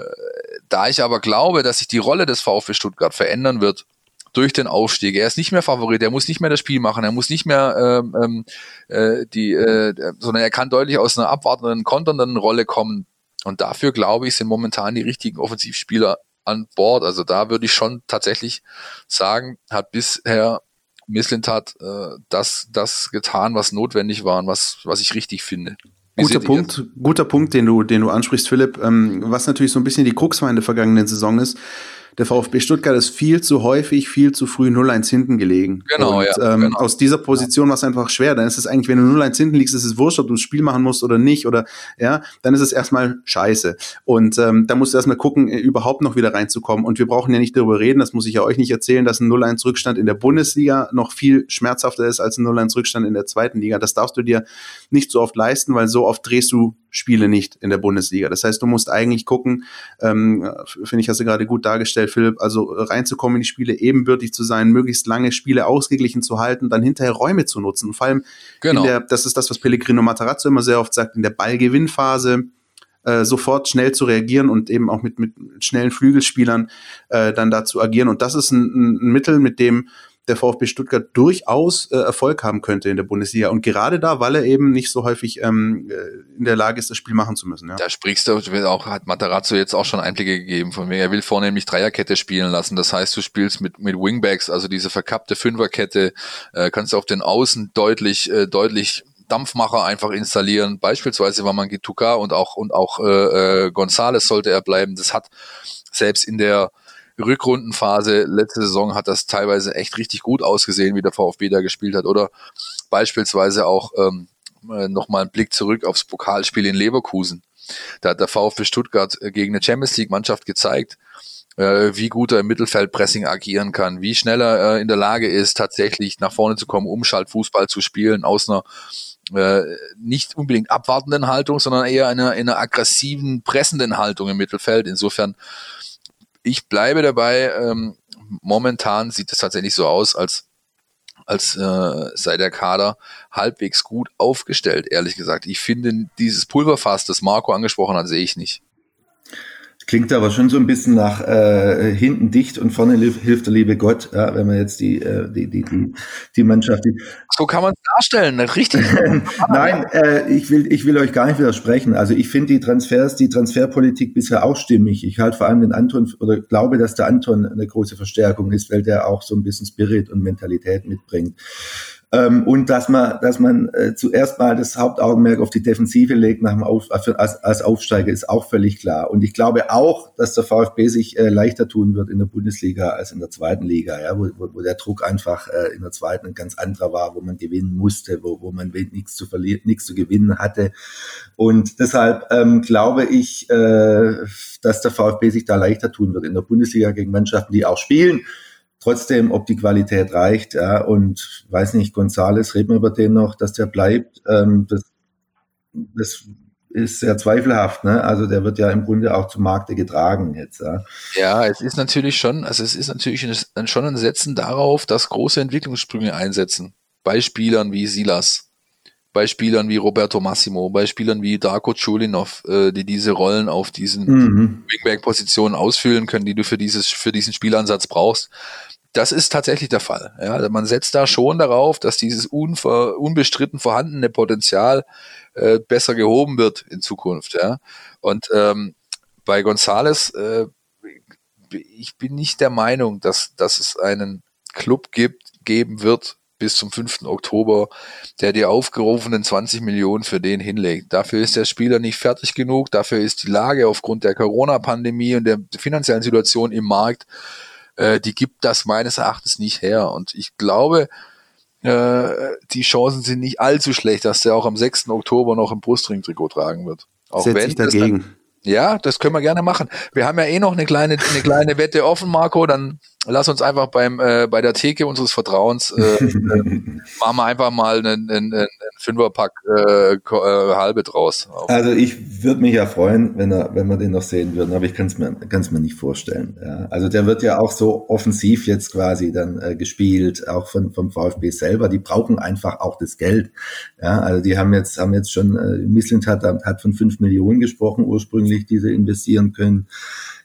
da ich aber glaube, dass sich die Rolle des VfB Stuttgart verändern wird durch den Aufstieg. Er ist nicht mehr Favorit, er muss nicht mehr das Spiel machen, er muss nicht mehr ähm, ähm äh, die, äh, sondern er kann deutlich aus einer abwartenden, konternden Rolle kommen. Und dafür glaube ich, sind momentan die richtigen Offensivspieler an Bord. Also da würde ich schon tatsächlich sagen, hat bisher Misslint hat äh, das, das getan, was notwendig war und was, was ich richtig finde. Wie guter Punkt, guter Punkt, den du, den du ansprichst, Philipp. Ähm, was natürlich so ein bisschen die Krux war in der vergangenen Saison ist, der VfB Stuttgart ist viel zu häufig, viel zu früh 0-1 hinten gelegen. Genau, und, ja. Ähm, genau. Aus dieser Position war es einfach schwer. Dann ist es eigentlich, wenn du 0-1 hinten liegst, ist es wurscht, ob du das Spiel machen musst oder nicht. Oder ja, dann ist es erstmal scheiße. Und ähm, da musst du erstmal gucken, äh, überhaupt noch wieder reinzukommen. Und wir brauchen ja nicht darüber reden, das muss ich ja euch nicht erzählen, dass ein 0-1-Rückstand in der Bundesliga noch viel schmerzhafter ist als ein 0-1-Rückstand in der zweiten Liga. Das darfst du dir nicht so oft leisten, weil so oft drehst du Spiele nicht in der Bundesliga. Das heißt, du musst eigentlich gucken, ähm, finde ich, hast du gerade gut dargestellt, Philipp, also reinzukommen in die Spiele, ebenbürtig zu sein, möglichst lange Spiele ausgeglichen zu halten, dann hinterher Räume zu nutzen. Und vor allem, genau. der, das ist das, was Pellegrino Matarazzo immer sehr oft sagt, in der Ballgewinnphase äh, sofort schnell zu reagieren und eben auch mit, mit schnellen Flügelspielern äh, dann da zu agieren. Und das ist ein, ein Mittel, mit dem der VfB Stuttgart durchaus äh, Erfolg haben könnte in der Bundesliga. Und gerade da, weil er eben nicht so häufig ähm, äh, in der Lage ist, das Spiel machen zu müssen. Ja. Da sprichst du, auch, hat Matarazzo jetzt auch schon Einblicke gegeben von mir. Er will vornehmlich Dreierkette spielen lassen. Das heißt, du spielst mit, mit Wingbacks, also diese verkappte Fünferkette, äh, kannst du auf den Außen deutlich, äh, deutlich Dampfmacher einfach installieren. Beispielsweise war man Gituka und auch und auch äh, äh, Gonzales sollte er bleiben. Das hat selbst in der Rückrundenphase letzte Saison hat das teilweise echt richtig gut ausgesehen, wie der VfB da gespielt hat. Oder beispielsweise auch ähm, äh, nochmal ein Blick zurück aufs Pokalspiel in Leverkusen. Da hat der VfB Stuttgart äh, gegen eine Champions League Mannschaft gezeigt, äh, wie gut er im Mittelfeldpressing agieren kann, wie schnell er in der Lage ist, tatsächlich nach vorne zu kommen, Umschaltfußball zu spielen aus einer nicht unbedingt abwartenden Haltung, sondern eher einer, einer aggressiven, pressenden Haltung im Mittelfeld. Insofern ich bleibe dabei, ähm, momentan sieht es tatsächlich so aus, als als äh, sei der Kader halbwegs gut aufgestellt, ehrlich gesagt. Ich finde dieses Pulverfass, das Marco angesprochen hat, sehe ich nicht. Klingt aber schon so ein bisschen nach äh, hinten dicht und vorne hilft der liebe Gott, ja, wenn man jetzt die, äh, die, die, die, die Mannschaft. Die so kann man es darstellen, richtig. [laughs] Nein, äh, ich, will, ich will euch gar nicht widersprechen. Also ich finde die Transfers, die Transferpolitik bisher auch stimmig. Ich halte vor allem den Anton oder glaube, dass der Anton eine große Verstärkung ist, weil der auch so ein bisschen Spirit und Mentalität mitbringt. Ähm, und dass man, dass man äh, zuerst mal das Hauptaugenmerk auf die Defensive legt nach dem Auf, als, als Aufsteiger ist auch völlig klar. Und ich glaube auch, dass der VfB sich äh, leichter tun wird in der Bundesliga als in der zweiten Liga, ja, wo, wo, wo der Druck einfach äh, in der zweiten ein ganz anderer war, wo man gewinnen musste, wo, wo man nichts zu verlieren, nichts zu gewinnen hatte. Und deshalb ähm, glaube ich, äh, dass der VfB sich da leichter tun wird in der Bundesliga gegen Mannschaften, die auch spielen trotzdem, ob die Qualität reicht, ja, und weiß nicht, Gonzales, reden wir über den noch, dass der bleibt, ähm, das, das ist sehr zweifelhaft, ne? Also der wird ja im Grunde auch zum Markte getragen jetzt, ja. Ja, es ist natürlich schon, also es ist natürlich ein, schon ein Setzen darauf, dass große Entwicklungssprünge einsetzen. Bei Spielern wie Silas, bei Spielern wie Roberto Massimo, bei Spielern wie Darko Chulinov, äh, die diese Rollen auf diesen mhm. Wingback-Positionen ausfüllen können, die du für dieses, für diesen Spielansatz brauchst das ist tatsächlich der Fall. Ja, also man setzt da schon darauf, dass dieses unver, unbestritten vorhandene Potenzial äh, besser gehoben wird in Zukunft. Ja. Und ähm, bei Gonzales, äh, ich bin nicht der Meinung, dass, dass es einen Club gibt, geben wird bis zum 5. Oktober, der die aufgerufenen 20 Millionen für den hinlegt. Dafür ist der Spieler nicht fertig genug, dafür ist die Lage aufgrund der Corona-Pandemie und der finanziellen Situation im Markt äh, die gibt das meines Erachtens nicht her. Und ich glaube, äh, die Chancen sind nicht allzu schlecht, dass der auch am 6. Oktober noch ein Brustring-Trikot tragen wird. Auch Setz wenn dagegen. Dann, ja, das können wir gerne machen. Wir haben ja eh noch eine kleine, eine kleine Wette offen, Marco. Dann lass uns einfach beim äh, bei der Theke unseres Vertrauens äh, äh, [laughs] machen wir einfach mal einen, einen, einen Fünferpack äh, äh, halbe draus. Also ich würde mich ja freuen, wenn er, wenn wir den noch sehen würden, aber ich kann es mir, kann's mir nicht vorstellen. Ja. Also der wird ja auch so offensiv jetzt quasi dann äh, gespielt, auch von, vom VfB selber. Die brauchen einfach auch das Geld. Ja, also die haben jetzt, haben jetzt schon, äh, Misslind hat, hat von fünf Millionen gesprochen ursprünglich, die sie investieren können.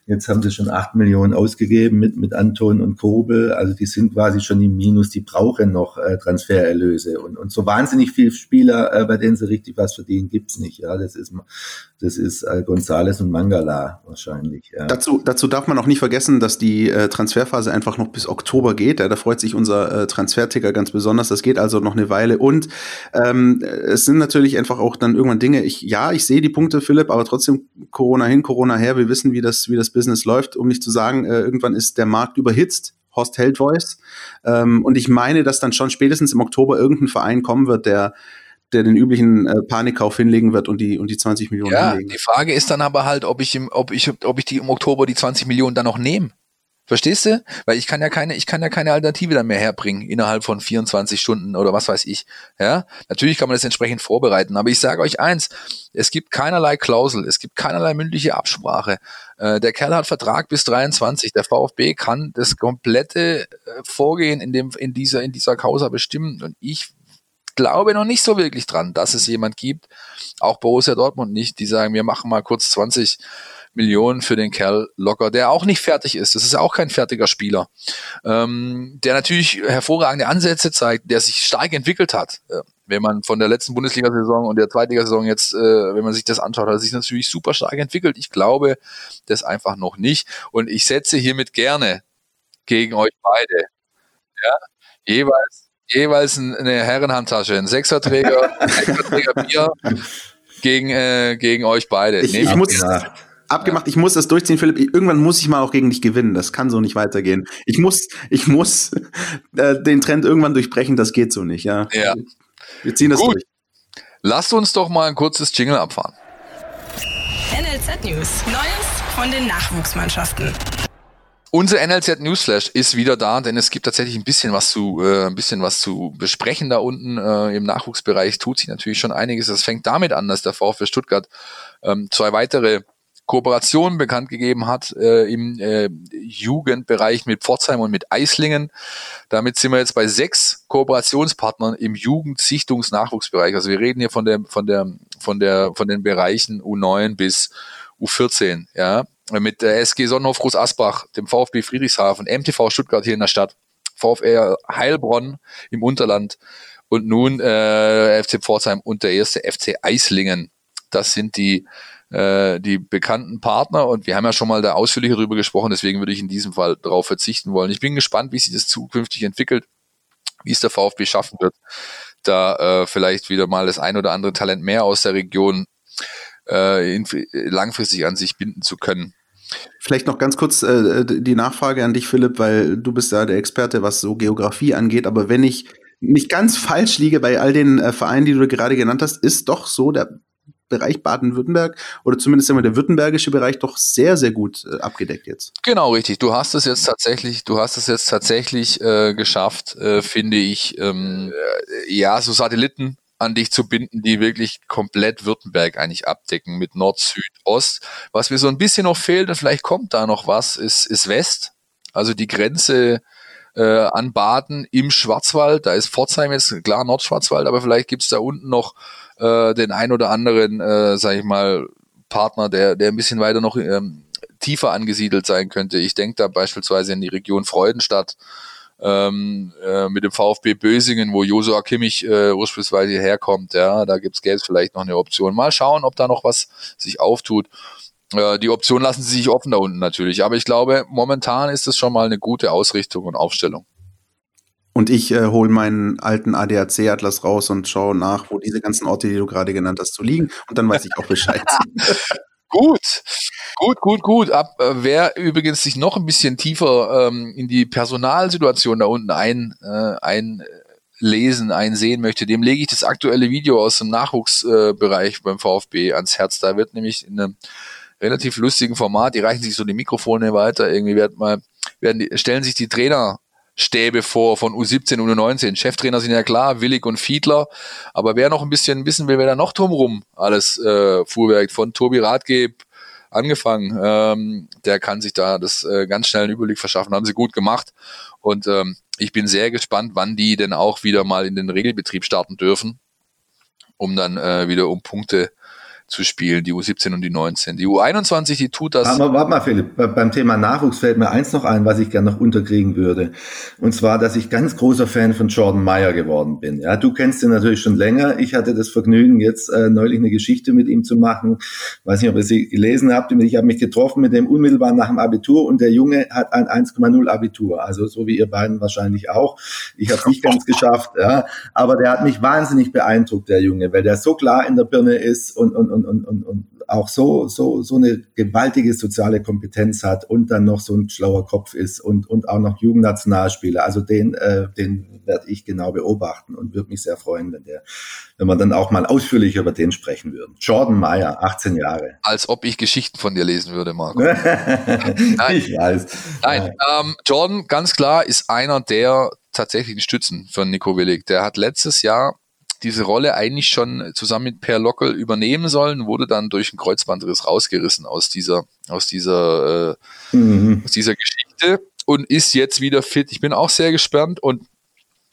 Jetzt haben sie schon acht Millionen ausgegeben mit, mit Anton und Kobel. Also die sind quasi schon im Minus, die brauchen noch äh, Transfererlöse. Und, und so wahnsinnig viele Spieler, äh, bei denen sie richtig was verdienen, gibt's nicht. Ja, das ist, das ist äh, Gonzales und Mangala wahrscheinlich. Ja. Dazu, dazu darf man auch nicht vergessen, dass die äh, Transferphase einfach noch bis Oktober geht. Ja, da freut sich unser äh, Transferticker ganz besonders. Das geht also noch eine Weile. Und ähm, es sind natürlich einfach auch dann irgendwann Dinge. Ich, ja, ich sehe die Punkte, Philipp, aber trotzdem Corona hin, Corona her. Wir wissen, wie das, wie das Business läuft, um nicht zu sagen, äh, irgendwann ist der Markt überhitzt. Horst Held Voice. Ähm, und ich meine, dass dann schon spätestens im Oktober irgendein Verein kommen wird, der der den üblichen äh, Panikkauf hinlegen wird und die und die 20 Millionen ja, hinlegen. Die Frage ist dann aber halt, ob ich im, ob ich ob ich die im Oktober die 20 Millionen dann noch nehme. Verstehst du? Weil ich kann ja keine, ich kann ja keine Alternative dann mehr herbringen innerhalb von 24 Stunden oder was weiß ich. Ja, natürlich kann man das entsprechend vorbereiten, aber ich sage euch eins: Es gibt keinerlei Klausel, es gibt keinerlei mündliche Absprache. Äh, der Kerl hat Vertrag bis 23. Der VfB kann das komplette äh, Vorgehen in dem, in dieser, in dieser Causa bestimmen und ich glaube noch nicht so wirklich dran, dass es jemand gibt, auch Borussia Dortmund nicht, die sagen, wir machen mal kurz 20 Millionen für den Kerl locker, der auch nicht fertig ist. Das ist auch kein fertiger Spieler, ähm, der natürlich hervorragende Ansätze zeigt, der sich stark entwickelt hat. Äh, wenn man von der letzten Bundesliga-Saison und der Zweitligasaison jetzt, äh, wenn man sich das anschaut, hat sich natürlich super stark entwickelt. Ich glaube das einfach noch nicht. Und ich setze hiermit gerne gegen euch beide. Ja, jeweils, jeweils eine Herrenhandtasche, ein Sechserträger, ein [laughs] Sechserträger Bier gegen, äh, gegen euch beide. Ich, ich muss, abgemacht, ich muss das durchziehen, Philipp. Irgendwann muss ich mal auch gegen dich gewinnen. Das kann so nicht weitergehen. Ich muss, ich muss [laughs] äh, den Trend irgendwann durchbrechen. Das geht so nicht. Ja. ja. Wir ziehen das Gut. durch. Lasst uns doch mal ein kurzes Jingle abfahren. NLZ News. Neues von den Nachwuchsmannschaften. Unser NLZ Newsflash ist wieder da, denn es gibt tatsächlich ein bisschen was zu, äh, ein bisschen was zu besprechen da unten äh, im Nachwuchsbereich. Tut sich natürlich schon einiges. Das fängt damit an, dass der VfB Stuttgart ähm, zwei weitere Kooperationen bekannt gegeben hat äh, im äh, Jugendbereich mit Pforzheim und mit Eislingen. Damit sind wir jetzt bei sechs Kooperationspartnern im Jugendsichtungsnachwuchsbereich. Also wir reden hier von der, von der, von der, von den Bereichen U9 bis U14. Ja, mit der SG Sonnenhof Groß Asbach, dem VfB Friedrichshafen, MTV Stuttgart hier in der Stadt, VfR Heilbronn im Unterland und nun äh, FC Pforzheim und der erste FC Eislingen. Das sind die äh, die bekannten Partner und wir haben ja schon mal da ausführlicher darüber gesprochen, deswegen würde ich in diesem Fall darauf verzichten wollen. Ich bin gespannt, wie sich das zukünftig entwickelt, wie es der VfB schaffen wird, da äh, vielleicht wieder mal das ein oder andere Talent mehr aus der Region äh, langfristig an sich binden zu können. Vielleicht noch ganz kurz äh, die Nachfrage an dich, Philipp, weil du bist ja der Experte, was so Geografie angeht. Aber wenn ich nicht ganz falsch liege bei all den äh, Vereinen, die du gerade genannt hast, ist doch so der Bereich Baden-Württemberg oder zumindest immer der württembergische Bereich doch sehr, sehr gut äh, abgedeckt jetzt. Genau, richtig. Du hast es jetzt tatsächlich, du hast es jetzt tatsächlich äh, geschafft, äh, finde ich, ähm, äh, ja, so Satelliten an dich zu binden, die wirklich komplett Württemberg eigentlich abdecken mit Nord, Süd, Ost. Was mir so ein bisschen noch fehlt, und vielleicht kommt da noch was, ist, ist West. Also die Grenze äh, an Baden im Schwarzwald. Da ist Pforzheim jetzt klar Nordschwarzwald, aber vielleicht gibt's da unten noch äh, den ein oder anderen, äh, sag ich mal, Partner, der, der ein bisschen weiter noch ähm, tiefer angesiedelt sein könnte. Ich denke da beispielsweise in die Region Freudenstadt ähm, äh, mit dem VfB Bösingen, wo Josua Kimmich äh, ursprünglich herkommt. Ja, da gibt's gäbe vielleicht noch eine Option. Mal schauen, ob da noch was sich auftut. Äh, die Option lassen sie sich offen da unten natürlich. Aber ich glaube, momentan ist es schon mal eine gute Ausrichtung und Aufstellung. Und ich äh, hole meinen alten ADAC-Atlas raus und schaue nach, wo diese ganzen Orte, die du gerade genannt hast, zu liegen. Und dann weiß ich auch Bescheid. [laughs] gut, gut, gut, gut. Ab, äh, wer übrigens sich noch ein bisschen tiefer ähm, in die Personalsituation da unten ein, äh, einlesen, einsehen möchte, dem lege ich das aktuelle Video aus dem Nachwuchsbereich äh, beim VfB ans Herz. Da wird nämlich in einem relativ lustigen Format, die reichen sich so die Mikrofone weiter, irgendwie wird mal, werden die, stellen sich die Trainer Stäbe vor von U17, U19. Cheftrainer sind ja klar, Willig und Fiedler. Aber wer noch ein bisschen wissen will, wer da noch drumrum alles äh, fuhrwerkt, von Tobi Radgeb angefangen, ähm, der kann sich da das äh, ganz schnell einen Überblick verschaffen. Haben sie gut gemacht. Und ähm, ich bin sehr gespannt, wann die denn auch wieder mal in den Regelbetrieb starten dürfen, um dann äh, wieder um Punkte zu spielen, die U17 und die 19. Die U21, die tut das. Aber warte mal, Philipp, beim Thema Nachwuchs fällt mir eins noch ein, was ich gerne noch unterkriegen würde. Und zwar, dass ich ganz großer Fan von Jordan Meyer geworden bin. Ja, du kennst ihn natürlich schon länger. Ich hatte das Vergnügen, jetzt äh, neulich eine Geschichte mit ihm zu machen. Weiß nicht, ob ihr sie gelesen habt. Ich habe mich getroffen mit dem unmittelbar nach dem Abitur und der Junge hat ein 1,0 Abitur. Also so wie ihr beiden wahrscheinlich auch. Ich habe es nicht ganz geschafft, ja. Aber der hat mich wahnsinnig beeindruckt, der Junge, weil der so klar in der Birne ist und, und, und, und, und, und auch so, so, so eine gewaltige soziale Kompetenz hat und dann noch so ein schlauer Kopf ist und, und auch noch Jugendnationalspieler. Also den, äh, den werde ich genau beobachten und würde mich sehr freuen, wenn der, wenn wir dann auch mal ausführlich über den sprechen würden. Jordan Meyer, 18 Jahre. Als ob ich Geschichten von dir lesen würde, Marco. [laughs] Nein. Ich weiß. Nein, ähm, Jordan, ganz klar, ist einer der tatsächlichen Stützen von Nico Willig. Der hat letztes Jahr diese Rolle eigentlich schon zusammen mit Per Lockel übernehmen sollen, wurde dann durch einen Kreuzbandriss rausgerissen aus dieser, aus dieser, äh, mhm. aus dieser Geschichte und ist jetzt wieder fit. Ich bin auch sehr gespannt und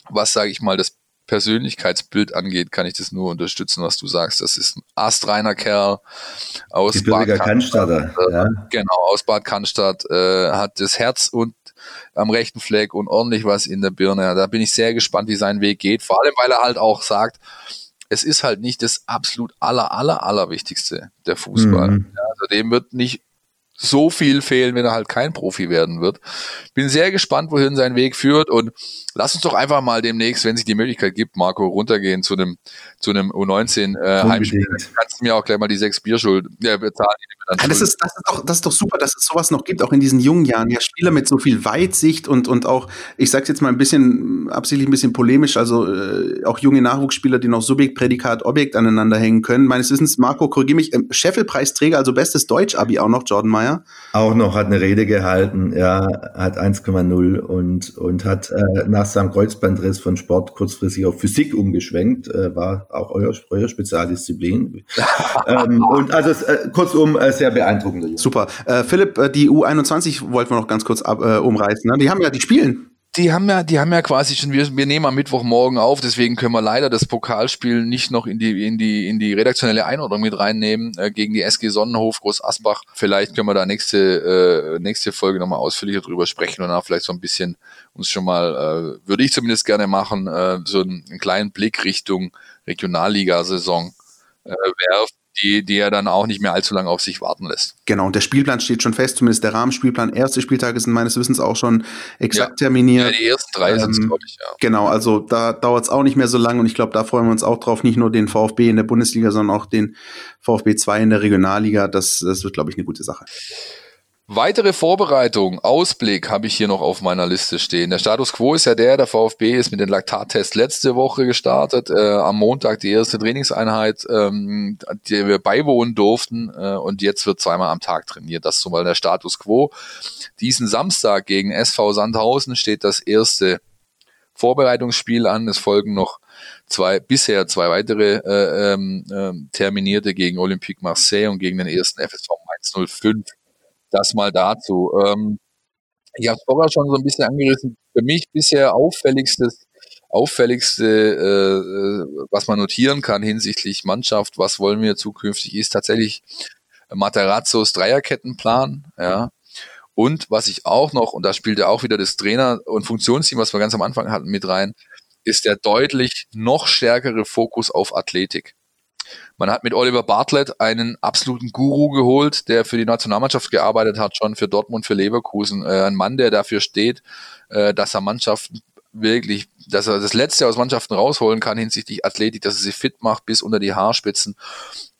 was sage ich mal, das Persönlichkeitsbild angeht, kann ich das nur unterstützen, was du sagst. Das ist ein astreiner Kerl aus Bad Cannstatt. Ja. Genau, aus Bad Cannstatt, äh, hat das Herz und am rechten Fleck und ordentlich was in der Birne. Da bin ich sehr gespannt, wie sein Weg geht. Vor allem, weil er halt auch sagt, es ist halt nicht das absolut aller, aller, aller Wichtigste, der Fußball. Mhm. Ja, also dem wird nicht so viel fehlen, wenn er halt kein Profi werden wird. Bin sehr gespannt, wohin sein Weg führt und lass uns doch einfach mal demnächst, wenn sich die Möglichkeit gibt, Marco, runtergehen zu einem zu einem U19 äh, Heimspiel. Kannst du mir auch gleich mal die sechs Bierschuld ja, bezahlen. Ja, das, ist, das, ist doch, das ist doch super, dass es sowas noch gibt, auch in diesen jungen Jahren. Ja, Spieler mit so viel Weitsicht und, und auch, ich sag's jetzt mal ein bisschen, absichtlich ein bisschen polemisch, also äh, auch junge Nachwuchsspieler, die noch Subjekt, Prädikat, Objekt aneinander hängen können. Meines Wissens, Marco, korrigiere mich, ähm, Scheffelpreisträger, also bestes Deutsch-Abi auch noch, Jordan Meyer. Auch noch, hat eine Rede gehalten, ja, hat 1,0 und, und hat äh, nach seinem Kreuzbandriss von Sport kurzfristig auf Physik umgeschwenkt, äh, war auch euer, euer Spezialdisziplin. [laughs] ähm, und also äh, kurzum, äh, sehr beeindruckend. Super. Äh, Philipp, äh, die U21 wollten wir noch ganz kurz ab, äh, umreißen. Ne? Die haben ja, die spielen. die haben ja, die haben ja quasi schon, wir, wir nehmen am Mittwochmorgen auf, deswegen können wir leider das Pokalspiel nicht noch in die, in die, in die redaktionelle Einordnung mit reinnehmen äh, gegen die SG Sonnenhof Groß Asbach. Vielleicht können wir da nächste, äh, nächste Folge nochmal ausführlicher drüber sprechen und dann vielleicht so ein bisschen uns schon mal, äh, würde ich zumindest gerne machen, äh, so einen, einen kleinen Blick Richtung Regionalliga-Saison äh, werfen die, die er dann auch nicht mehr allzu lange auf sich warten lässt. Genau, und der Spielplan steht schon fest, zumindest der Rahmenspielplan. Erste Spieltage sind meines Wissens auch schon exakt ja. terminiert. Ja, die ersten drei ähm, sind glaube ich, ja. Genau, also da dauert es auch nicht mehr so lange und ich glaube, da freuen wir uns auch drauf, nicht nur den VfB in der Bundesliga, sondern auch den VfB 2 in der Regionalliga. Das, das wird, glaube ich, eine gute Sache. Weitere Vorbereitung, Ausblick habe ich hier noch auf meiner Liste stehen. Der Status quo ist ja der, der VfB ist mit den Laktattests letzte Woche gestartet, äh, am Montag die erste Trainingseinheit, ähm, die wir beiwohnen durften äh, und jetzt wird zweimal am Tag trainiert. Das ist zumal der Status quo. Diesen Samstag gegen SV Sandhausen steht das erste Vorbereitungsspiel an. Es folgen noch zwei, bisher zwei weitere äh, ähm, äh, terminierte gegen Olympique Marseille und gegen den ersten FSV Mainz 05 das mal dazu. Ähm, ich habe es vorher schon so ein bisschen angerissen. Für mich bisher auffälligstes, auffälligste, äh, äh, was man notieren kann hinsichtlich Mannschaft, was wollen wir zukünftig, ist tatsächlich Materazzos Dreierkettenplan. Ja. Und was ich auch noch, und da spielt ja auch wieder das Trainer- und Funktionsteam, was wir ganz am Anfang hatten, mit rein, ist der deutlich noch stärkere Fokus auf Athletik. Man hat mit Oliver Bartlett einen absoluten Guru geholt, der für die Nationalmannschaft gearbeitet hat, schon für Dortmund, für Leverkusen. Äh, ein Mann, der dafür steht, äh, dass er Mannschaften wirklich, dass er das Letzte aus Mannschaften rausholen kann hinsichtlich Athletik, dass er sie fit macht bis unter die Haarspitzen.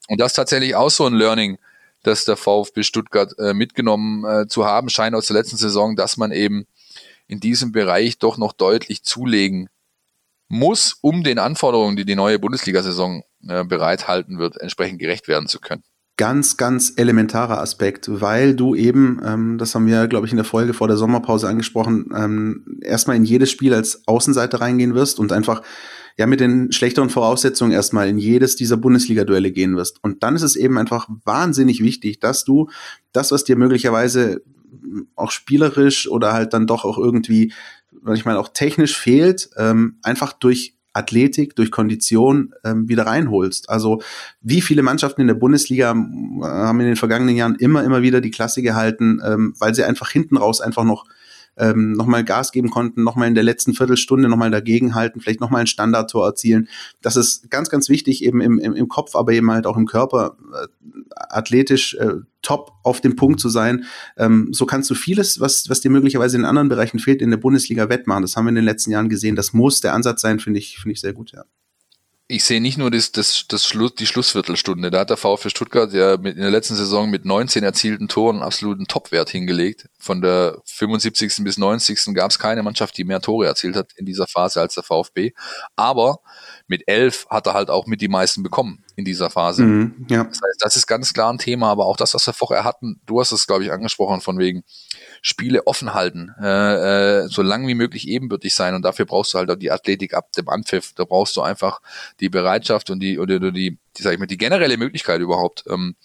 Und das ist tatsächlich auch so ein Learning, das der VfB Stuttgart äh, mitgenommen äh, zu haben scheint aus der letzten Saison, dass man eben in diesem Bereich doch noch deutlich zulegen muss, um den Anforderungen, die die neue Bundesliga-Saison äh, bereithalten wird, entsprechend gerecht werden zu können. Ganz, ganz elementarer Aspekt, weil du eben, ähm, das haben wir, glaube ich, in der Folge vor der Sommerpause angesprochen, ähm, erstmal in jedes Spiel als Außenseiter reingehen wirst und einfach ja mit den schlechteren Voraussetzungen erstmal in jedes dieser Bundesliga-Duelle gehen wirst. Und dann ist es eben einfach wahnsinnig wichtig, dass du das, was dir möglicherweise auch spielerisch oder halt dann doch auch irgendwie manchmal auch technisch fehlt, ähm, einfach durch Athletik, durch Kondition ähm, wieder reinholst. Also wie viele Mannschaften in der Bundesliga äh, haben in den vergangenen Jahren immer, immer wieder die Klasse gehalten, ähm, weil sie einfach hinten raus einfach noch ähm, nochmal Gas geben konnten, nochmal in der letzten Viertelstunde nochmal dagegenhalten, vielleicht nochmal ein Standardtor erzielen. Das ist ganz, ganz wichtig eben im, im, im Kopf, aber eben halt auch im Körper äh, athletisch äh, top auf dem Punkt zu sein. Ähm, so kannst du vieles, was, was dir möglicherweise in anderen Bereichen fehlt, in der Bundesliga wettmachen. Das haben wir in den letzten Jahren gesehen. Das muss der Ansatz sein, finde ich, finde ich sehr gut, ja ich sehe nicht nur das, das, das Schluss, die Schlussviertelstunde. Da hat der VfB Stuttgart ja mit, in der letzten Saison mit 19 erzielten Toren absoluten Topwert hingelegt. Von der 75. bis 90. gab es keine Mannschaft, die mehr Tore erzielt hat in dieser Phase als der VfB. Aber mit 11 hat er halt auch mit die meisten bekommen in dieser Phase. Mhm, ja. Das heißt, das ist ganz klar ein Thema, aber auch das, was wir vorher hatten, du hast es, glaube ich, angesprochen, von wegen Spiele offen halten, äh, äh, so lang wie möglich ebenbürtig sein und dafür brauchst du halt auch die Athletik ab dem Anpfiff. Da brauchst du einfach die Bereitschaft und die oder die, die sag ich mal, die generelle Möglichkeit überhaupt. Ähm,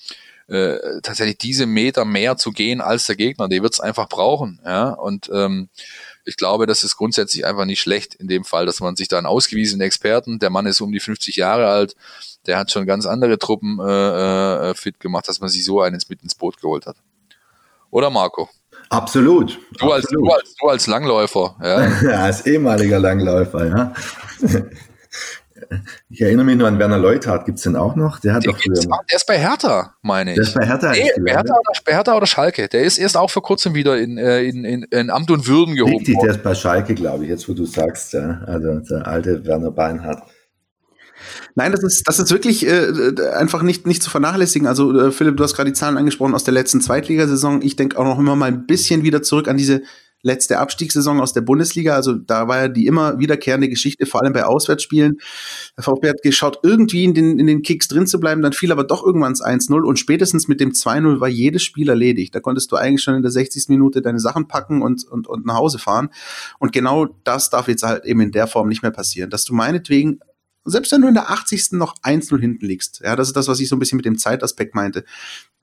äh, tatsächlich diese Meter mehr zu gehen als der Gegner, die wird's einfach brauchen, ja, und ähm, ich glaube, das ist grundsätzlich einfach nicht schlecht in dem Fall, dass man sich da einen ausgewiesenen Experten, der Mann ist um die 50 Jahre alt, der hat schon ganz andere Truppen äh, äh, fit gemacht, dass man sich so eines mit ins Boot geholt hat. Oder Marco? Absolut. Du, Als, du, als, du als Langläufer. Ja. [laughs] ja, als ehemaliger Langläufer, ja. Ich erinnere mich nur an Werner Leuthardt, gibt es den auch noch? Der, hat der, früher der ist bei Hertha, meine ich. Der ist bei Hertha. Nee, bei, Hertha oder, bei Hertha oder Schalke. Der ist erst auch vor kurzem wieder in, äh, in, in, in Amt und Würden gehoben Richtig, worden. der ist bei Schalke, glaube ich, jetzt wo du sagst. Ja. Also der alte Werner Beinhardt. Nein, das ist, das ist wirklich äh, einfach nicht, nicht zu vernachlässigen. Also, äh, Philipp, du hast gerade die Zahlen angesprochen aus der letzten Zweitligasaison. Ich denke auch noch immer mal ein bisschen wieder zurück an diese letzte Abstiegssaison aus der Bundesliga. Also da war ja die immer wiederkehrende Geschichte, vor allem bei Auswärtsspielen. Der VfB hat geschaut, irgendwie in den, in den Kicks drin zu bleiben, dann fiel aber doch irgendwann das 1-0 und spätestens mit dem 2-0 war jedes Spiel erledigt. Da konntest du eigentlich schon in der 60. Minute deine Sachen packen und, und, und nach Hause fahren. Und genau das darf jetzt halt eben in der Form nicht mehr passieren, dass du meinetwegen selbst wenn du in der 80. noch 1-0 hinten liegst, ja, das ist das, was ich so ein bisschen mit dem Zeitaspekt meinte,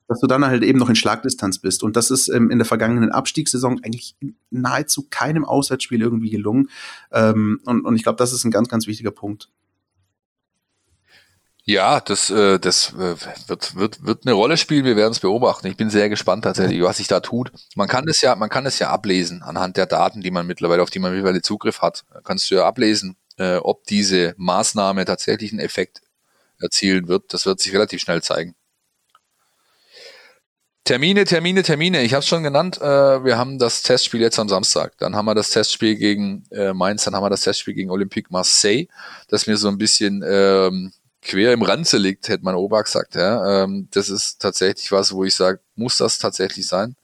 dass du dann halt eben noch in Schlagdistanz bist. Und das ist ähm, in der vergangenen Abstiegssaison eigentlich nahezu keinem Auswärtsspiel irgendwie gelungen. Ähm, und, und ich glaube, das ist ein ganz, ganz wichtiger Punkt. Ja, das, äh, das äh, wird, wird, wird eine Rolle spielen. Wir werden es beobachten. Ich bin sehr gespannt tatsächlich, was sich da tut. Man kann es ja, man kann es ja ablesen anhand der Daten, die man mittlerweile, auf die man mittlerweile Zugriff hat. Kannst du ja ablesen, äh, ob diese Maßnahme tatsächlich einen Effekt erzielen wird. Das wird sich relativ schnell zeigen. Termine, Termine, Termine. Ich habe es schon genannt. Äh, wir haben das Testspiel jetzt am Samstag. Dann haben wir das Testspiel gegen äh, Mainz. Dann haben wir das Testspiel gegen Olympique Marseille, das mir so ein bisschen ähm, quer im Ranze liegt, hätte mein Opa gesagt. Ja. Ähm, das ist tatsächlich was, wo ich sage, muss das tatsächlich sein?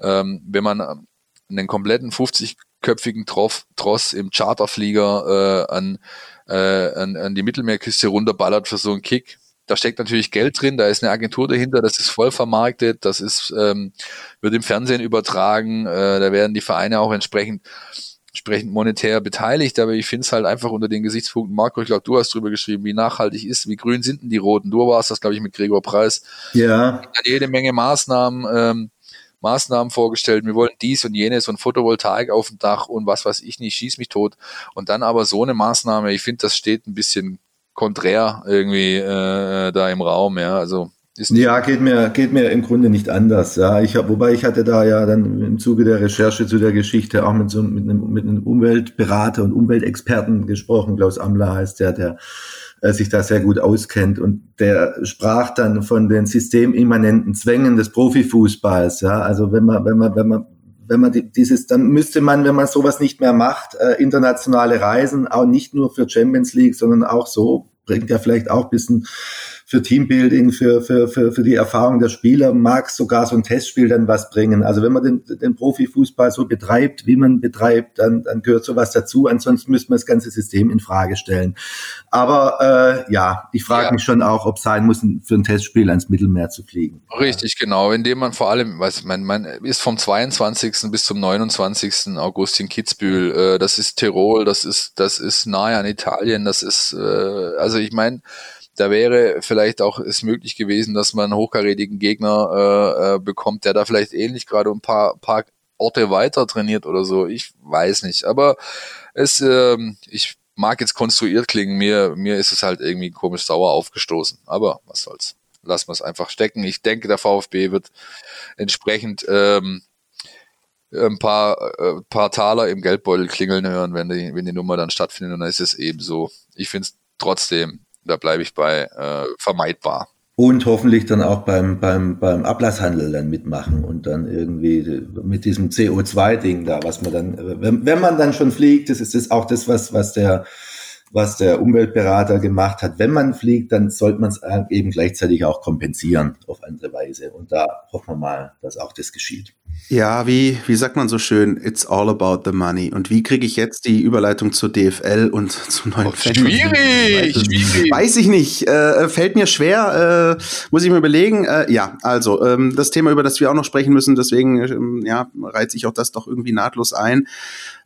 Ähm, wenn man einen kompletten 50-köpfigen Tross im Charterflieger äh, an, äh, an, an die Mittelmeerküste runterballert für so einen Kick, da steckt natürlich Geld drin, da ist eine Agentur dahinter, das ist voll vermarktet, das ist, ähm, wird im Fernsehen übertragen, äh, da werden die Vereine auch entsprechend, entsprechend monetär beteiligt, aber ich finde es halt einfach unter den Gesichtspunkten, Marco, ich glaube, du hast drüber geschrieben, wie nachhaltig ist, wie grün sind denn die Roten? Du warst das, glaube ich, mit Gregor Preis. Ja. Jede Menge Maßnahmen, ähm, Maßnahmen vorgestellt, wir wollen dies und jenes und Photovoltaik auf dem Dach und was weiß ich nicht, schieß mich tot. Und dann aber so eine Maßnahme, ich finde, das steht ein bisschen konträr irgendwie äh, da im Raum, ja. Also ja, geht mir, geht mir im Grunde nicht anders. Ja, ich hab, wobei ich hatte da ja dann im Zuge der Recherche zu der Geschichte auch mit so mit einem, mit einem Umweltberater und Umweltexperten gesprochen. Klaus Amler heißt der, der äh, sich da sehr gut auskennt und der sprach dann von den systemimmanenten Zwängen des Profifußballs. Ja, also wenn man, wenn man, wenn man wenn man dieses, dann müsste man, wenn man sowas nicht mehr macht, äh, internationale Reisen, auch nicht nur für Champions League, sondern auch so, bringt ja vielleicht auch bisschen für Teambuilding, für, für, für, für die Erfahrung der Spieler, mag sogar so ein Testspiel dann was bringen. Also wenn man den, den Profifußball so betreibt, wie man betreibt, dann, dann gehört sowas dazu. Ansonsten müsste man das ganze System in Frage stellen. Aber äh, ja, ich frage ja. mich schon auch, ob es sein muss, für ein Testspiel ans Mittelmeer zu fliegen. Richtig, genau. Indem man vor allem, weiß man, man ist vom 22. bis zum 29. August in Kitzbühel. Äh, das ist Tirol, das ist, das ist nahe an Italien, das ist, äh, also ich meine, da wäre vielleicht auch es möglich gewesen, dass man einen hochkarätigen Gegner äh, äh, bekommt, der da vielleicht ähnlich gerade ein paar, paar Orte weiter trainiert oder so. Ich weiß nicht. Aber es, äh, ich mag jetzt konstruiert klingen, mir, mir ist es halt irgendwie komisch sauer aufgestoßen. Aber was soll's. Lassen wir es einfach stecken. Ich denke, der VfB wird entsprechend ähm, ein paar, äh, paar Taler im Geldbeutel klingeln hören, wenn die, wenn die Nummer dann stattfindet. Und dann ist es eben so. Ich finde es trotzdem da bleibe ich bei äh, vermeidbar. Und hoffentlich dann auch beim, beim, beim Ablasshandel dann mitmachen und dann irgendwie mit diesem CO2-Ding da, was man dann, wenn, wenn man dann schon fliegt, das ist das auch das, was, was der was der Umweltberater gemacht hat. Wenn man fliegt, dann sollte man es eben gleichzeitig auch kompensieren auf andere Weise. Und da hoffen wir mal, dass auch das geschieht. Ja, wie, wie sagt man so schön, it's all about the money. Und wie kriege ich jetzt die Überleitung zur DFL und [laughs] zum neuen oh? Schwierig, weiß, schwierig. Weiß ich nicht. Äh, fällt mir schwer, äh, muss ich mir überlegen. Äh, ja, also ähm, das Thema, über das wir auch noch sprechen müssen, deswegen ähm, ja, reizt sich auch das doch irgendwie nahtlos ein.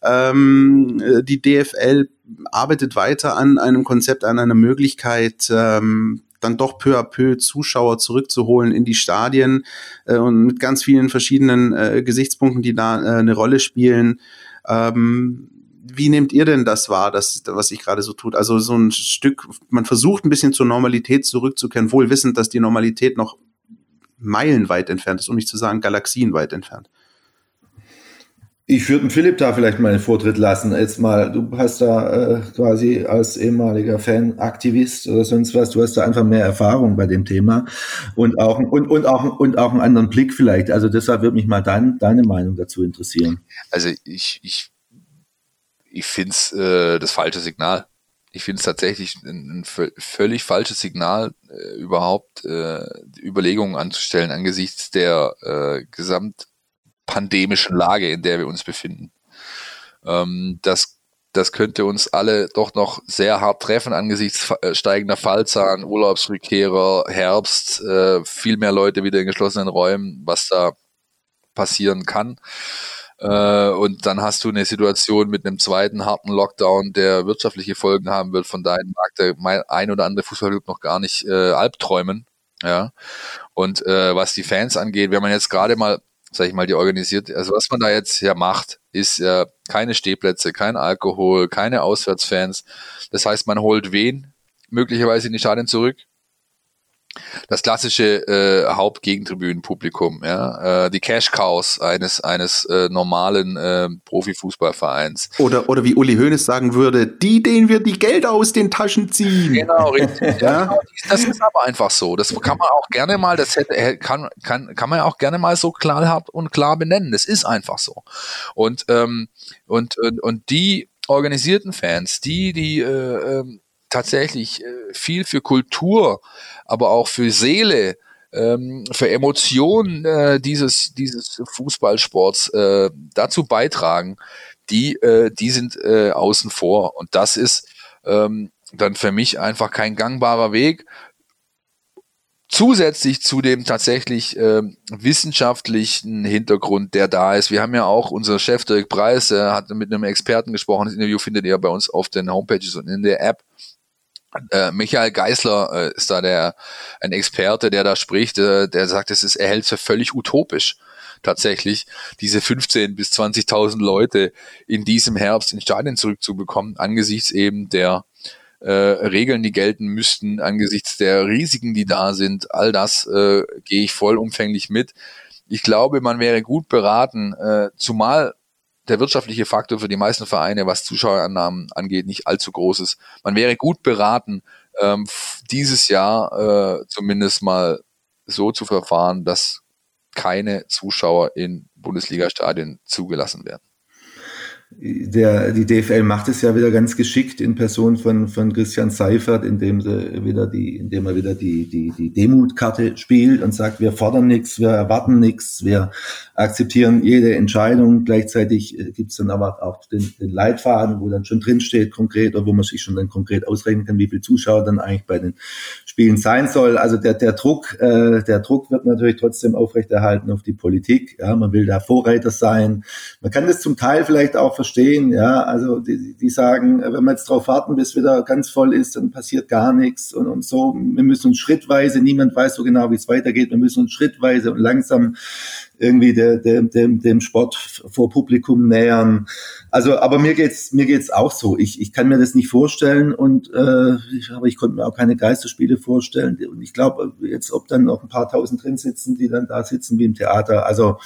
Ähm, äh, die DFL arbeitet weiter an einem Konzept, an einer Möglichkeit, ähm, dann doch peu à peu Zuschauer zurückzuholen in die Stadien äh, und mit ganz vielen verschiedenen äh, Gesichtspunkten, die da äh, eine Rolle spielen. Ähm, wie nehmt ihr denn das wahr, das, was sich gerade so tut? Also so ein Stück, man versucht ein bisschen zur Normalität zurückzukehren, wohl wissend, dass die Normalität noch meilenweit entfernt ist, um nicht zu sagen galaxienweit entfernt. Ich würde Philipp da vielleicht mal einen Vortritt lassen. Jetzt mal, du hast da äh, quasi als ehemaliger Fan, Aktivist oder sonst was, du hast da einfach mehr Erfahrung bei dem Thema und auch und und auch und auch einen anderen Blick vielleicht. Also deshalb würde mich mal dein, deine Meinung dazu interessieren. Also ich ich ich finde es äh, das falsche Signal. Ich finde es tatsächlich ein, ein, völlig falsches Signal, äh, überhaupt äh, Überlegungen anzustellen angesichts der äh, Gesamt pandemischen Lage, in der wir uns befinden. Ähm, das, das könnte uns alle doch noch sehr hart treffen angesichts äh, steigender Fallzahlen, Urlaubsrückkehrer, Herbst, äh, viel mehr Leute wieder in geschlossenen Räumen, was da passieren kann. Äh, und dann hast du eine Situation mit einem zweiten harten Lockdown, der wirtschaftliche Folgen haben wird. Von daher mag der ein oder andere Fußballclub noch gar nicht äh, albträumen Ja. Und äh, was die Fans angeht, wenn man jetzt gerade mal, sag ich mal, die organisiert, also was man da jetzt ja macht, ist ja keine Stehplätze, kein Alkohol, keine Auswärtsfans. Das heißt, man holt wen möglicherweise in die Stadien zurück? Das klassische äh, Hauptgegentribünenpublikum, ja, äh, die Cash Cows eines eines äh, normalen äh, Profifußballvereins. Oder oder wie Uli Hoeneß sagen würde, die, denen wir die Gelder aus den Taschen ziehen. Genau, richtig. [laughs] ja. Genau, das ist aber einfach so. Das kann man auch gerne mal, das hätte, kann kann kann man ja auch gerne mal so klar und klar benennen. Das ist einfach so. Und ähm, und und, und die organisierten Fans, die die äh, ähm, tatsächlich äh, viel für Kultur, aber auch für Seele, ähm, für Emotionen äh, dieses, dieses Fußballsports äh, dazu beitragen, die, die sind außen vor. Und das ist ähm, dann für mich einfach kein gangbarer Weg. Zusätzlich zu dem tatsächlich äh, wissenschaftlichen Hintergrund, der da ist. Wir haben ja auch unser Chef Dirk Preis, der hat mit einem Experten gesprochen. Das Interview findet ihr bei uns auf den Homepages und in der App. Äh, Michael Geisler äh, ist da der ein Experte, der da spricht, äh, der sagt, es ist, er hält für völlig utopisch, tatsächlich diese 15 bis 20.000 Leute in diesem Herbst in Stadien zurückzubekommen, angesichts eben der äh, Regeln, die gelten müssten, angesichts der Risiken, die da sind. All das äh, gehe ich vollumfänglich mit. Ich glaube, man wäre gut beraten, äh, zumal der wirtschaftliche Faktor für die meisten Vereine, was Zuschauerannahmen angeht, nicht allzu groß ist. Man wäre gut beraten, ähm, dieses Jahr äh, zumindest mal so zu verfahren, dass keine Zuschauer in Bundesliga-Stadien zugelassen werden der, die DFL macht es ja wieder ganz geschickt in Person von, von Christian Seifert, indem sie wieder die, indem er wieder die, die, die Demutkarte spielt und sagt, wir fordern nichts, wir erwarten nichts, wir akzeptieren jede Entscheidung. Gleichzeitig äh, gibt es dann aber auch den, den Leitfaden, wo dann schon drinsteht konkret, oder wo man sich schon dann konkret ausrechnen kann, wie viele Zuschauer dann eigentlich bei den Spielen sein soll. Also der, der Druck, äh, der Druck wird natürlich trotzdem aufrechterhalten auf die Politik. Ja, man will da Vorreiter sein. Man kann das zum Teil vielleicht auch verstehen. Ja, also die, die sagen, wenn wir jetzt darauf warten, bis wieder ganz voll ist, dann passiert gar nichts und, und so. Wir müssen uns schrittweise, niemand weiß so genau, wie es weitergeht. Wir müssen uns schrittweise und langsam irgendwie der, der, dem, dem Sport vor Publikum nähern. Also, aber mir geht's mir geht's auch so. Ich, ich kann mir das nicht vorstellen und äh, ich, aber ich konnte mir auch keine Geisterspiele vorstellen. Und ich glaube jetzt, ob dann noch ein paar Tausend drin sitzen, die dann da sitzen wie im Theater. Also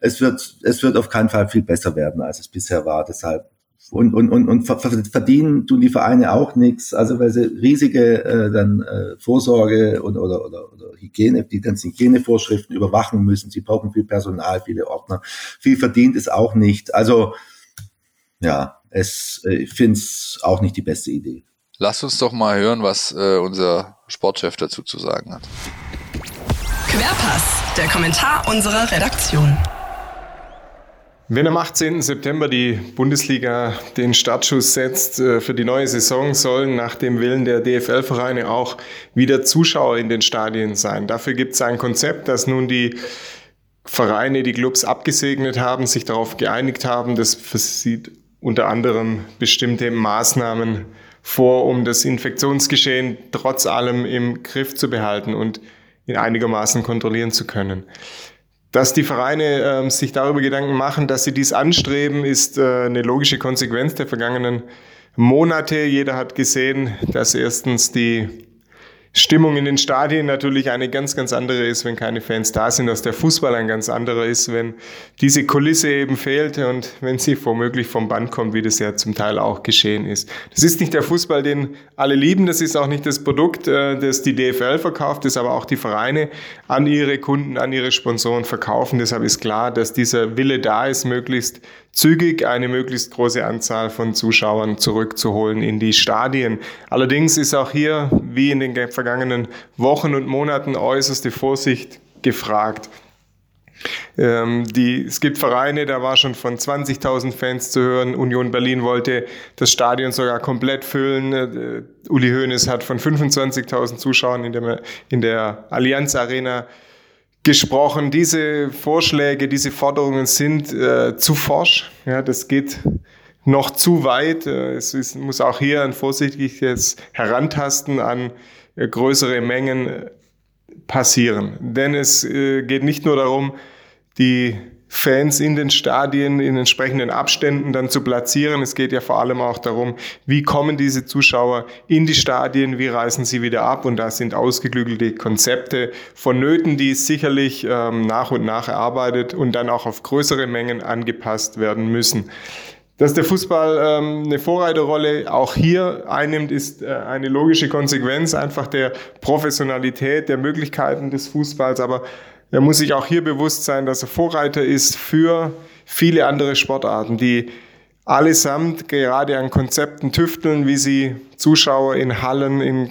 es wird es wird auf keinen Fall viel besser werden, als es bisher war. Deshalb und, und, und, und verdienen tun die Vereine auch nichts, also weil sie riesige äh, dann äh, Vorsorge und, oder, oder, oder Hygiene, die ganzen Hygienevorschriften überwachen müssen. Sie brauchen viel Personal, viele Ordner. Viel verdient ist auch nicht. Also ja, es, äh, ich finde es auch nicht die beste Idee. Lass uns doch mal hören, was äh, unser Sportchef dazu zu sagen hat. Querpass, der Kommentar unserer Redaktion. Wenn am 18. September die Bundesliga den Startschuss setzt äh, für die neue Saison, sollen nach dem Willen der DFL-Vereine auch wieder Zuschauer in den Stadien sein. Dafür gibt es ein Konzept, das nun die Vereine, die Clubs abgesegnet haben, sich darauf geeinigt haben. Das sieht unter anderem bestimmte Maßnahmen vor, um das Infektionsgeschehen trotz allem im Griff zu behalten und in einigermaßen kontrollieren zu können. Dass die Vereine äh, sich darüber Gedanken machen, dass sie dies anstreben, ist äh, eine logische Konsequenz der vergangenen Monate. Jeder hat gesehen, dass erstens die Stimmung in den Stadien natürlich eine ganz, ganz andere ist, wenn keine Fans da sind, dass der Fußball ein ganz anderer ist, wenn diese Kulisse eben fehlt und wenn sie womöglich vom Band kommt, wie das ja zum Teil auch geschehen ist. Das ist nicht der Fußball, den alle lieben, das ist auch nicht das Produkt, äh, das die DFL verkauft, das aber auch die Vereine an ihre Kunden, an ihre Sponsoren verkaufen. Deshalb ist klar, dass dieser Wille da ist, möglichst zügig eine möglichst große Anzahl von Zuschauern zurückzuholen in die Stadien. Allerdings ist auch hier, wie in den vergangenen Wochen und Monaten, äußerste Vorsicht gefragt. Ähm, die, es gibt Vereine, da war schon von 20.000 Fans zu hören. Union Berlin wollte das Stadion sogar komplett füllen. Äh, Uli Hoeneß hat von 25.000 Zuschauern in der, in der Allianz Arena gesprochen. Diese Vorschläge, diese Forderungen sind äh, zu forsch. Ja, das geht noch zu weit. Äh, es ist, muss auch hier ein vorsichtiges Herantasten an äh, größere Mengen passieren. Denn es äh, geht nicht nur darum, die Fans in den Stadien in entsprechenden Abständen dann zu platzieren. Es geht ja vor allem auch darum, wie kommen diese Zuschauer in die Stadien, wie reisen sie wieder ab und da sind ausgeklügelte Konzepte vonnöten, die sicherlich ähm, nach und nach erarbeitet und dann auch auf größere Mengen angepasst werden müssen. Dass der Fußball ähm, eine Vorreiterrolle auch hier einnimmt, ist äh, eine logische Konsequenz einfach der Professionalität, der Möglichkeiten des Fußballs, aber er muss sich auch hier bewusst sein, dass er Vorreiter ist für viele andere Sportarten, die allesamt gerade an Konzepten tüfteln, wie sie Zuschauer in Hallen, in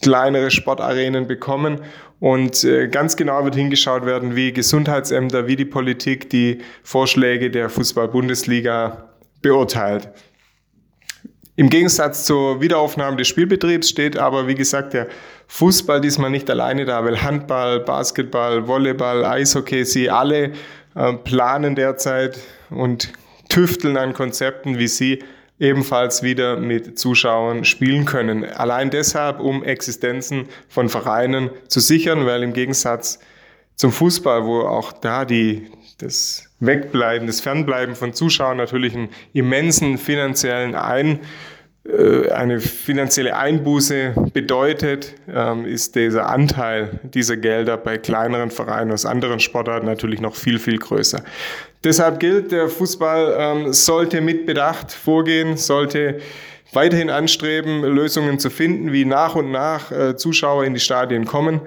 kleinere Sportarenen bekommen. Und äh, ganz genau wird hingeschaut werden, wie Gesundheitsämter, wie die Politik die Vorschläge der Fußball-Bundesliga beurteilt. Im Gegensatz zur Wiederaufnahme des Spielbetriebs steht aber, wie gesagt, der Fußball diesmal nicht alleine da, weil Handball, Basketball, Volleyball, Eishockey, sie alle äh, planen derzeit und tüfteln an Konzepten, wie sie ebenfalls wieder mit Zuschauern spielen können. Allein deshalb, um Existenzen von Vereinen zu sichern, weil im Gegensatz zum Fußball, wo auch da die, das Wegbleiben, das Fernbleiben von Zuschauern natürlich einen immensen finanziellen Ein, eine finanzielle Einbuße bedeutet, ähm, ist dieser Anteil dieser Gelder bei kleineren Vereinen aus anderen Sportarten natürlich noch viel, viel größer. Deshalb gilt, der Fußball ähm, sollte mit Bedacht vorgehen, sollte weiterhin anstreben, Lösungen zu finden, wie nach und nach äh, Zuschauer in die Stadien kommen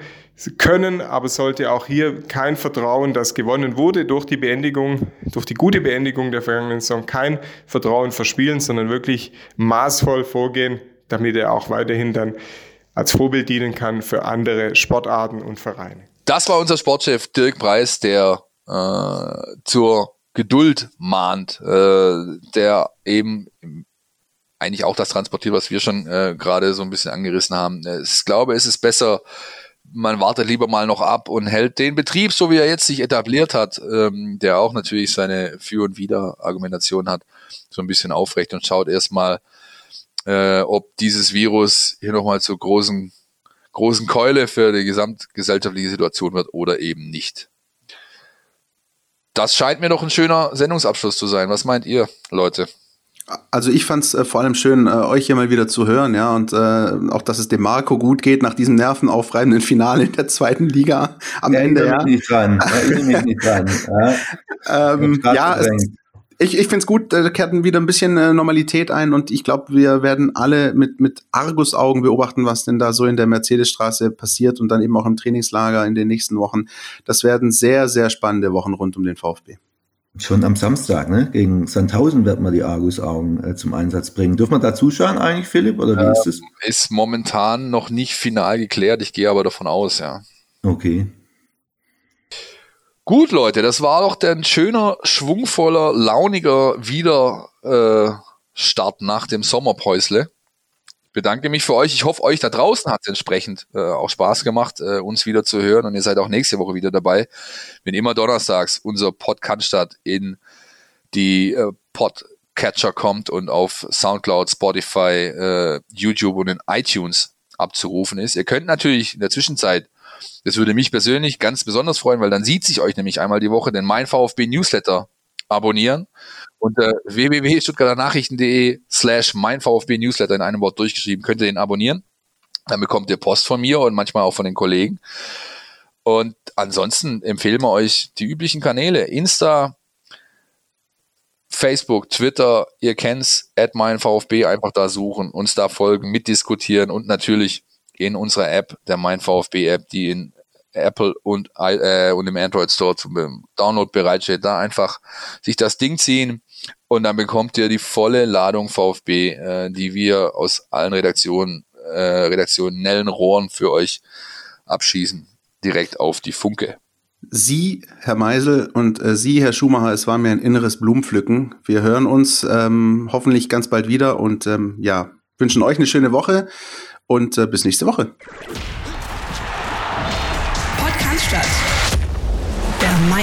können, aber sollte auch hier kein Vertrauen, das gewonnen wurde durch die Beendigung, durch die gute Beendigung der vergangenen Saison, kein Vertrauen verspielen, sondern wirklich maßvoll vorgehen, damit er auch weiterhin dann als Vorbild dienen kann für andere Sportarten und Vereine. Das war unser Sportchef Dirk Preis, der äh, zur Geduld mahnt, äh, der eben eigentlich auch das transportiert, was wir schon äh, gerade so ein bisschen angerissen haben. Ich glaube, es ist besser, man wartet lieber mal noch ab und hält den Betrieb, so wie er jetzt sich etabliert hat, ähm, der auch natürlich seine Für- und Wider-Argumentation hat, so ein bisschen aufrecht und schaut erstmal, äh, ob dieses Virus hier nochmal zur großen, großen Keule für die gesamtgesellschaftliche Situation wird oder eben nicht. Das scheint mir doch ein schöner Sendungsabschluss zu sein. Was meint ihr, Leute? Also ich fand es äh, vor allem schön, äh, euch hier mal wieder zu hören, ja, und äh, auch, dass es dem Marco gut geht nach diesem nervenaufreibenden Finale in der zweiten Liga am ja, Ende. Ja, nicht dran. Ja, mich nicht dran. Ja, [laughs] ähm, ja es, ich, ich finde es gut, da kehrt wieder ein bisschen äh, Normalität ein und ich glaube, wir werden alle mit, mit Argusaugen beobachten, was denn da so in der Mercedesstraße passiert und dann eben auch im Trainingslager in den nächsten Wochen. Das werden sehr, sehr spannende Wochen rund um den VfB. Schon am Samstag, ne? Gegen Sandhausen wird man die Argusaugen äh, zum Einsatz bringen. Dürfen wir da zuschauen eigentlich, Philipp, oder wie ähm, ist es? Ist momentan noch nicht final geklärt, ich gehe aber davon aus, ja. Okay. Gut, Leute, das war doch ein schöner, schwungvoller, launiger Wiederstart äh, nach dem Sommerpäusle bedanke mich für euch. Ich hoffe, euch da draußen hat es entsprechend äh, auch Spaß gemacht, äh, uns wieder zu hören. Und ihr seid auch nächste Woche wieder dabei, wenn immer donnerstags unser Podcast in die äh, Podcatcher kommt und auf Soundcloud, Spotify, äh, YouTube und in iTunes abzurufen ist. Ihr könnt natürlich in der Zwischenzeit, das würde mich persönlich ganz besonders freuen, weil dann sieht sich euch nämlich einmal die Woche den Mein VfB Newsletter abonnieren unter www.stuttgarternachrichten.de slash mein VfB Newsletter in einem Wort durchgeschrieben, könnt ihr den abonnieren. Dann bekommt ihr Post von mir und manchmal auch von den Kollegen. Und ansonsten empfehlen wir euch die üblichen Kanäle. Insta, Facebook, Twitter, ihr kennt's, at mein VfB, einfach da suchen, uns da folgen, mitdiskutieren und natürlich in unserer App, der Mein VfB App, die in Apple und, äh, und im Android Store zum Download bereitsteht, da einfach sich das Ding ziehen und dann bekommt ihr die volle Ladung VfB, äh, die wir aus allen Redaktionen, äh, redaktionellen Rohren für euch abschießen, direkt auf die Funke. Sie, Herr Meisel, und äh, Sie, Herr Schumacher, es war mir ein inneres Blumenpflücken. Wir hören uns ähm, hoffentlich ganz bald wieder und ähm, ja, wünschen euch eine schöne Woche und äh, bis nächste Woche.